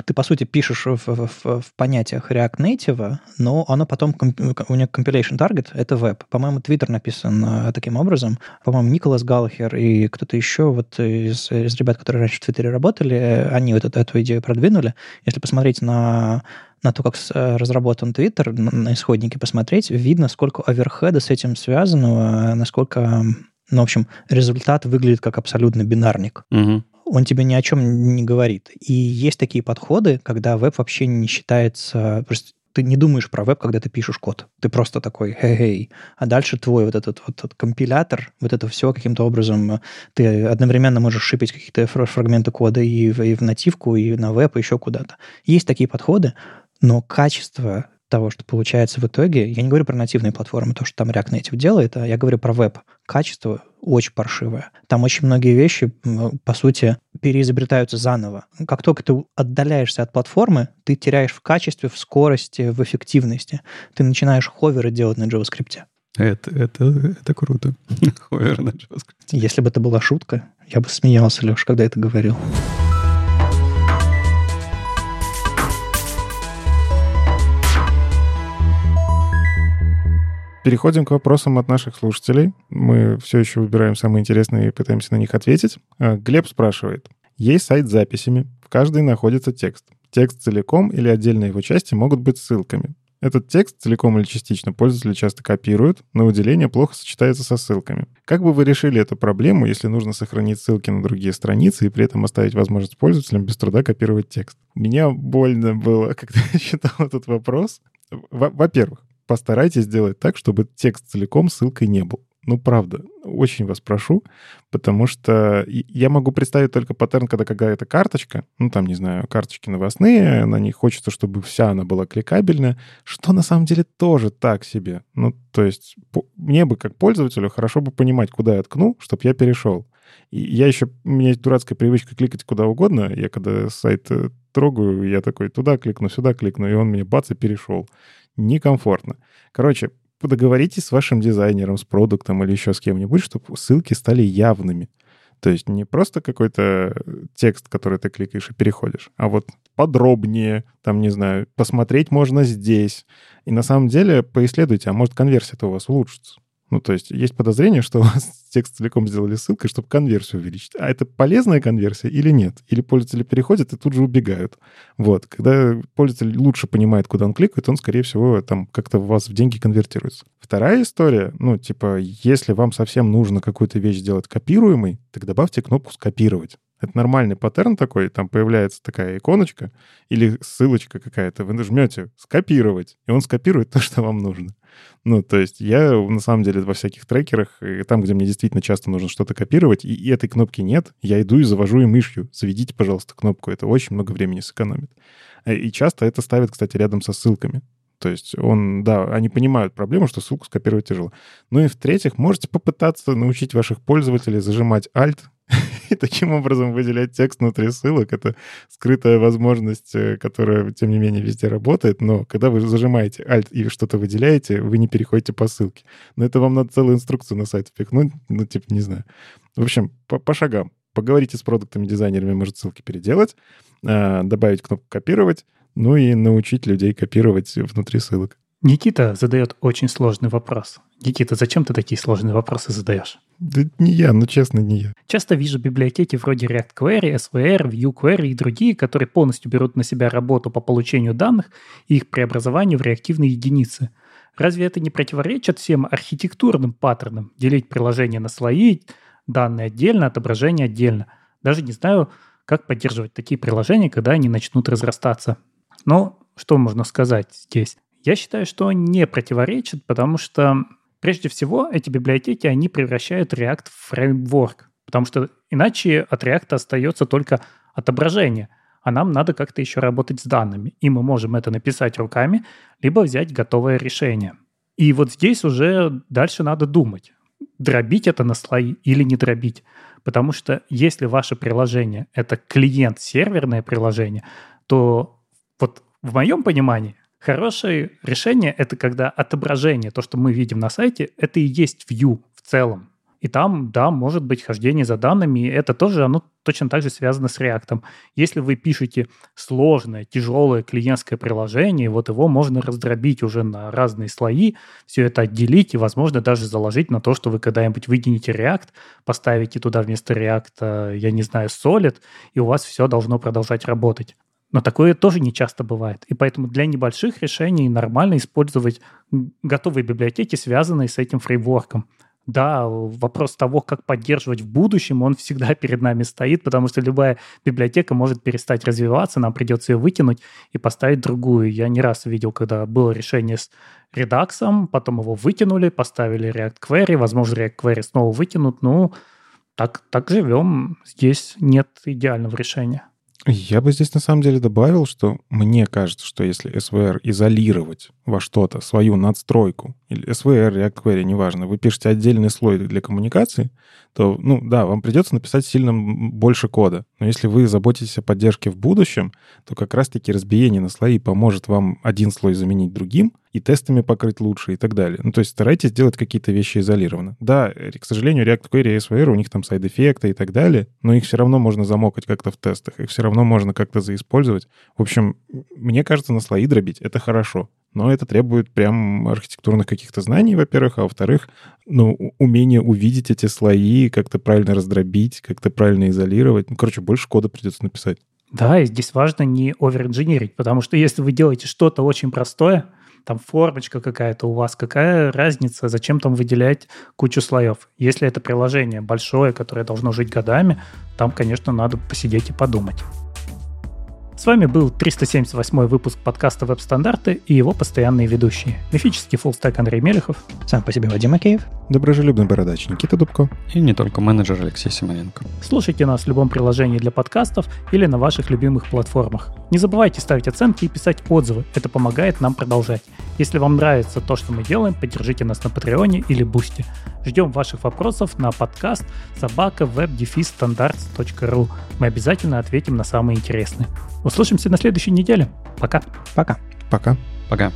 ты, по сути, пишешь в, в, в понятиях React Native, но оно потом, у него compilation target — это веб. По-моему, Twitter написан э, таким образом. По-моему, Николас Галлахер и кто-то еще вот из, из ребят, которые раньше в Твиттере работали, они вот эту, эту идею продвинули. Если посмотреть на на то, как э, разработан Twitter, на исходнике посмотреть, видно, сколько оверхеда с этим связано, насколько, ну, в общем, результат выглядит как абсолютно бинарник. Угу он тебе ни о чем не говорит. И есть такие подходы, когда веб вообще не считается... Просто ты не думаешь про веб, когда ты пишешь код. Ты просто такой, хей-хей. А дальше твой вот этот вот этот компилятор, вот это все каким-то образом, ты одновременно можешь шипить какие-то фрагменты кода и в, и в нативку, и на веб, и еще куда-то. Есть такие подходы, но качество того, что получается в итоге, я не говорю про нативные платформы, то, что там React Native делает, а я говорю про веб. Качество очень паршивое. Там очень многие вещи, по сути, переизобретаются заново. Как только ты отдаляешься от платформы, ты теряешь в качестве, в скорости, в эффективности. Ты начинаешь ховеры делать на JavaScript. Это, это, это круто. Ховеры на JavaScript. Если бы это была шутка, я бы смеялся, Леш, когда это говорил. Переходим к вопросам от наших слушателей. Мы все еще выбираем самые интересные и пытаемся на них ответить. А, Глеб спрашивает. Есть сайт с записями. В каждой находится текст. Текст целиком или отдельные его части могут быть ссылками. Этот текст целиком или частично пользователи часто копируют, но выделение плохо сочетается со ссылками. Как бы вы решили эту проблему, если нужно сохранить ссылки на другие страницы и при этом оставить возможность пользователям без труда копировать текст? Меня больно было, когда я читал этот вопрос. Во-первых, постарайтесь сделать так, чтобы текст целиком ссылкой не был. Ну, правда, очень вас прошу, потому что я могу представить только паттерн, когда какая-то карточка, ну, там, не знаю, карточки новостные, на них хочется, чтобы вся она была кликабельная, что на самом деле тоже так себе. Ну, то есть мне бы, как пользователю, хорошо бы понимать, куда я ткну, чтобы я перешел. И я еще, у меня есть дурацкая привычка кликать куда угодно. Я когда сайт э, трогаю, я такой туда кликну, сюда кликну, и он мне бац и перешел некомфортно. Короче, договоритесь с вашим дизайнером, с продуктом или еще с кем-нибудь, чтобы ссылки стали явными. То есть не просто какой-то текст, который ты кликаешь и переходишь, а вот подробнее, там, не знаю, посмотреть можно здесь. И на самом деле поисследуйте, а может конверсия-то у вас улучшится. Ну, то есть есть подозрение, что у вас текст целиком сделали ссылкой, чтобы конверсию увеличить. А это полезная конверсия или нет? Или пользователи переходят и тут же убегают. Вот. Когда пользователь лучше понимает, куда он кликает, он, скорее всего, там как-то у вас в деньги конвертируется. Вторая история, ну, типа, если вам совсем нужно какую-то вещь сделать копируемой, так добавьте кнопку «Скопировать». Это нормальный паттерн такой, там появляется такая иконочка или ссылочка какая-то, вы нажмете «Скопировать», и он скопирует то, что вам нужно. Ну, то есть я, на самом деле, во всяких трекерах, там, где мне действительно часто нужно что-то копировать, и, и этой кнопки нет, я иду и завожу и мышью. Заведите, пожалуйста, кнопку, это очень много времени сэкономит. Э, и часто это ставят, кстати, рядом со ссылками. То есть он, да, они понимают проблему, что ссылку скопировать тяжело. Ну и в-третьих, можете попытаться научить ваших пользователей зажимать Alt и таким образом выделять текст внутри ссылок. Это скрытая возможность, э, которая, тем не менее, везде работает. Но когда вы зажимаете Alt и что-то выделяете, вы не переходите по ссылке. Но это вам надо целую инструкцию на сайт впихнуть. Ну, типа, не знаю. В общем, по, по шагам. Поговорите с продуктами, дизайнерами, может ссылки переделать, э, добавить кнопку «Копировать», ну и научить людей копировать внутри ссылок. Никита задает очень сложный вопрос. Никита, зачем ты такие сложные вопросы задаешь? Да не я, ну честно, не я. Часто вижу библиотеки вроде React Query, SVR, Vue Query и другие, которые полностью берут на себя работу по получению данных и их преобразованию в реактивные единицы. Разве это не противоречит всем архитектурным паттернам? Делить приложение на слои, данные отдельно, отображение отдельно. Даже не знаю, как поддерживать такие приложения, когда они начнут разрастаться. Но что можно сказать здесь? Я считаю, что не противоречит, потому что Прежде всего, эти библиотеки, они превращают React в фреймворк, потому что иначе от React остается только отображение, а нам надо как-то еще работать с данными, и мы можем это написать руками, либо взять готовое решение. И вот здесь уже дальше надо думать, дробить это на слои или не дробить. Потому что если ваше приложение — это клиент-серверное приложение, то вот в моем понимании хорошее решение — это когда отображение, то, что мы видим на сайте, это и есть view в целом. И там, да, может быть хождение за данными, и это тоже, оно точно так же связано с React. Если вы пишете сложное, тяжелое клиентское приложение, вот его можно раздробить уже на разные слои, все это отделить и, возможно, даже заложить на то, что вы когда-нибудь выкинете React, поставите туда вместо React, я не знаю, Solid, и у вас все должно продолжать работать. Но такое тоже не часто бывает. И поэтому для небольших решений нормально использовать готовые библиотеки, связанные с этим фреймворком. Да, вопрос того, как поддерживать в будущем, он всегда перед нами стоит, потому что любая библиотека может перестать развиваться, нам придется ее вытянуть и поставить другую. Я не раз видел, когда было решение с Redux, потом его вытянули, поставили React Query, возможно, React Query снова вытянут, ну, так, так живем. Здесь нет идеального решения. Я бы здесь на самом деле добавил, что мне кажется, что если SVR изолировать во что-то свою надстройку, или SVR, React Query, неважно, вы пишете отдельный слой для коммуникации, то, ну да, вам придется написать сильно больше кода. Но если вы заботитесь о поддержке в будущем, то как раз-таки разбиение на слои поможет вам один слой заменить другим, и тестами покрыть лучше и так далее. Ну, то есть старайтесь делать какие-то вещи изолированно. Да, к сожалению, React Query и SVR, у них там сайд-эффекты и так далее, но их все равно можно замокать как-то в тестах, их все равно можно как-то заиспользовать. В общем, мне кажется, на слои дробить — это хорошо. Но это требует прям архитектурных каких-то знаний, во-первых, а во-вторых, ну, умение увидеть эти слои, как-то правильно раздробить, как-то правильно изолировать. Ну, короче, больше кода придется написать. Да, и здесь важно не оверинженерить, потому что если вы делаете что-то очень простое, там формочка какая-то у вас, какая разница, зачем там выделять кучу слоев? Если это приложение большое, которое должно жить годами, там, конечно, надо посидеть и подумать. С вами был 378 выпуск подкаста «Веб-стандарты» и его постоянные ведущие. Мифический фуллстек Андрей Мелехов. Сам по себе Вадим Акеев. Доброжелюбный бородач Никита Дубко. И не только менеджер Алексей Симоненко. Слушайте нас в любом приложении для подкастов или на ваших любимых платформах. Не забывайте ставить оценки и писать отзывы. Это помогает нам продолжать. Если вам нравится то, что мы делаем, поддержите нас на Патреоне или Бусти. Ждем ваших вопросов на подкаст собака web дефис standards.ru. Мы обязательно ответим на самые интересные. Услышимся на следующей неделе. Пока. Пока. Пока. Пока.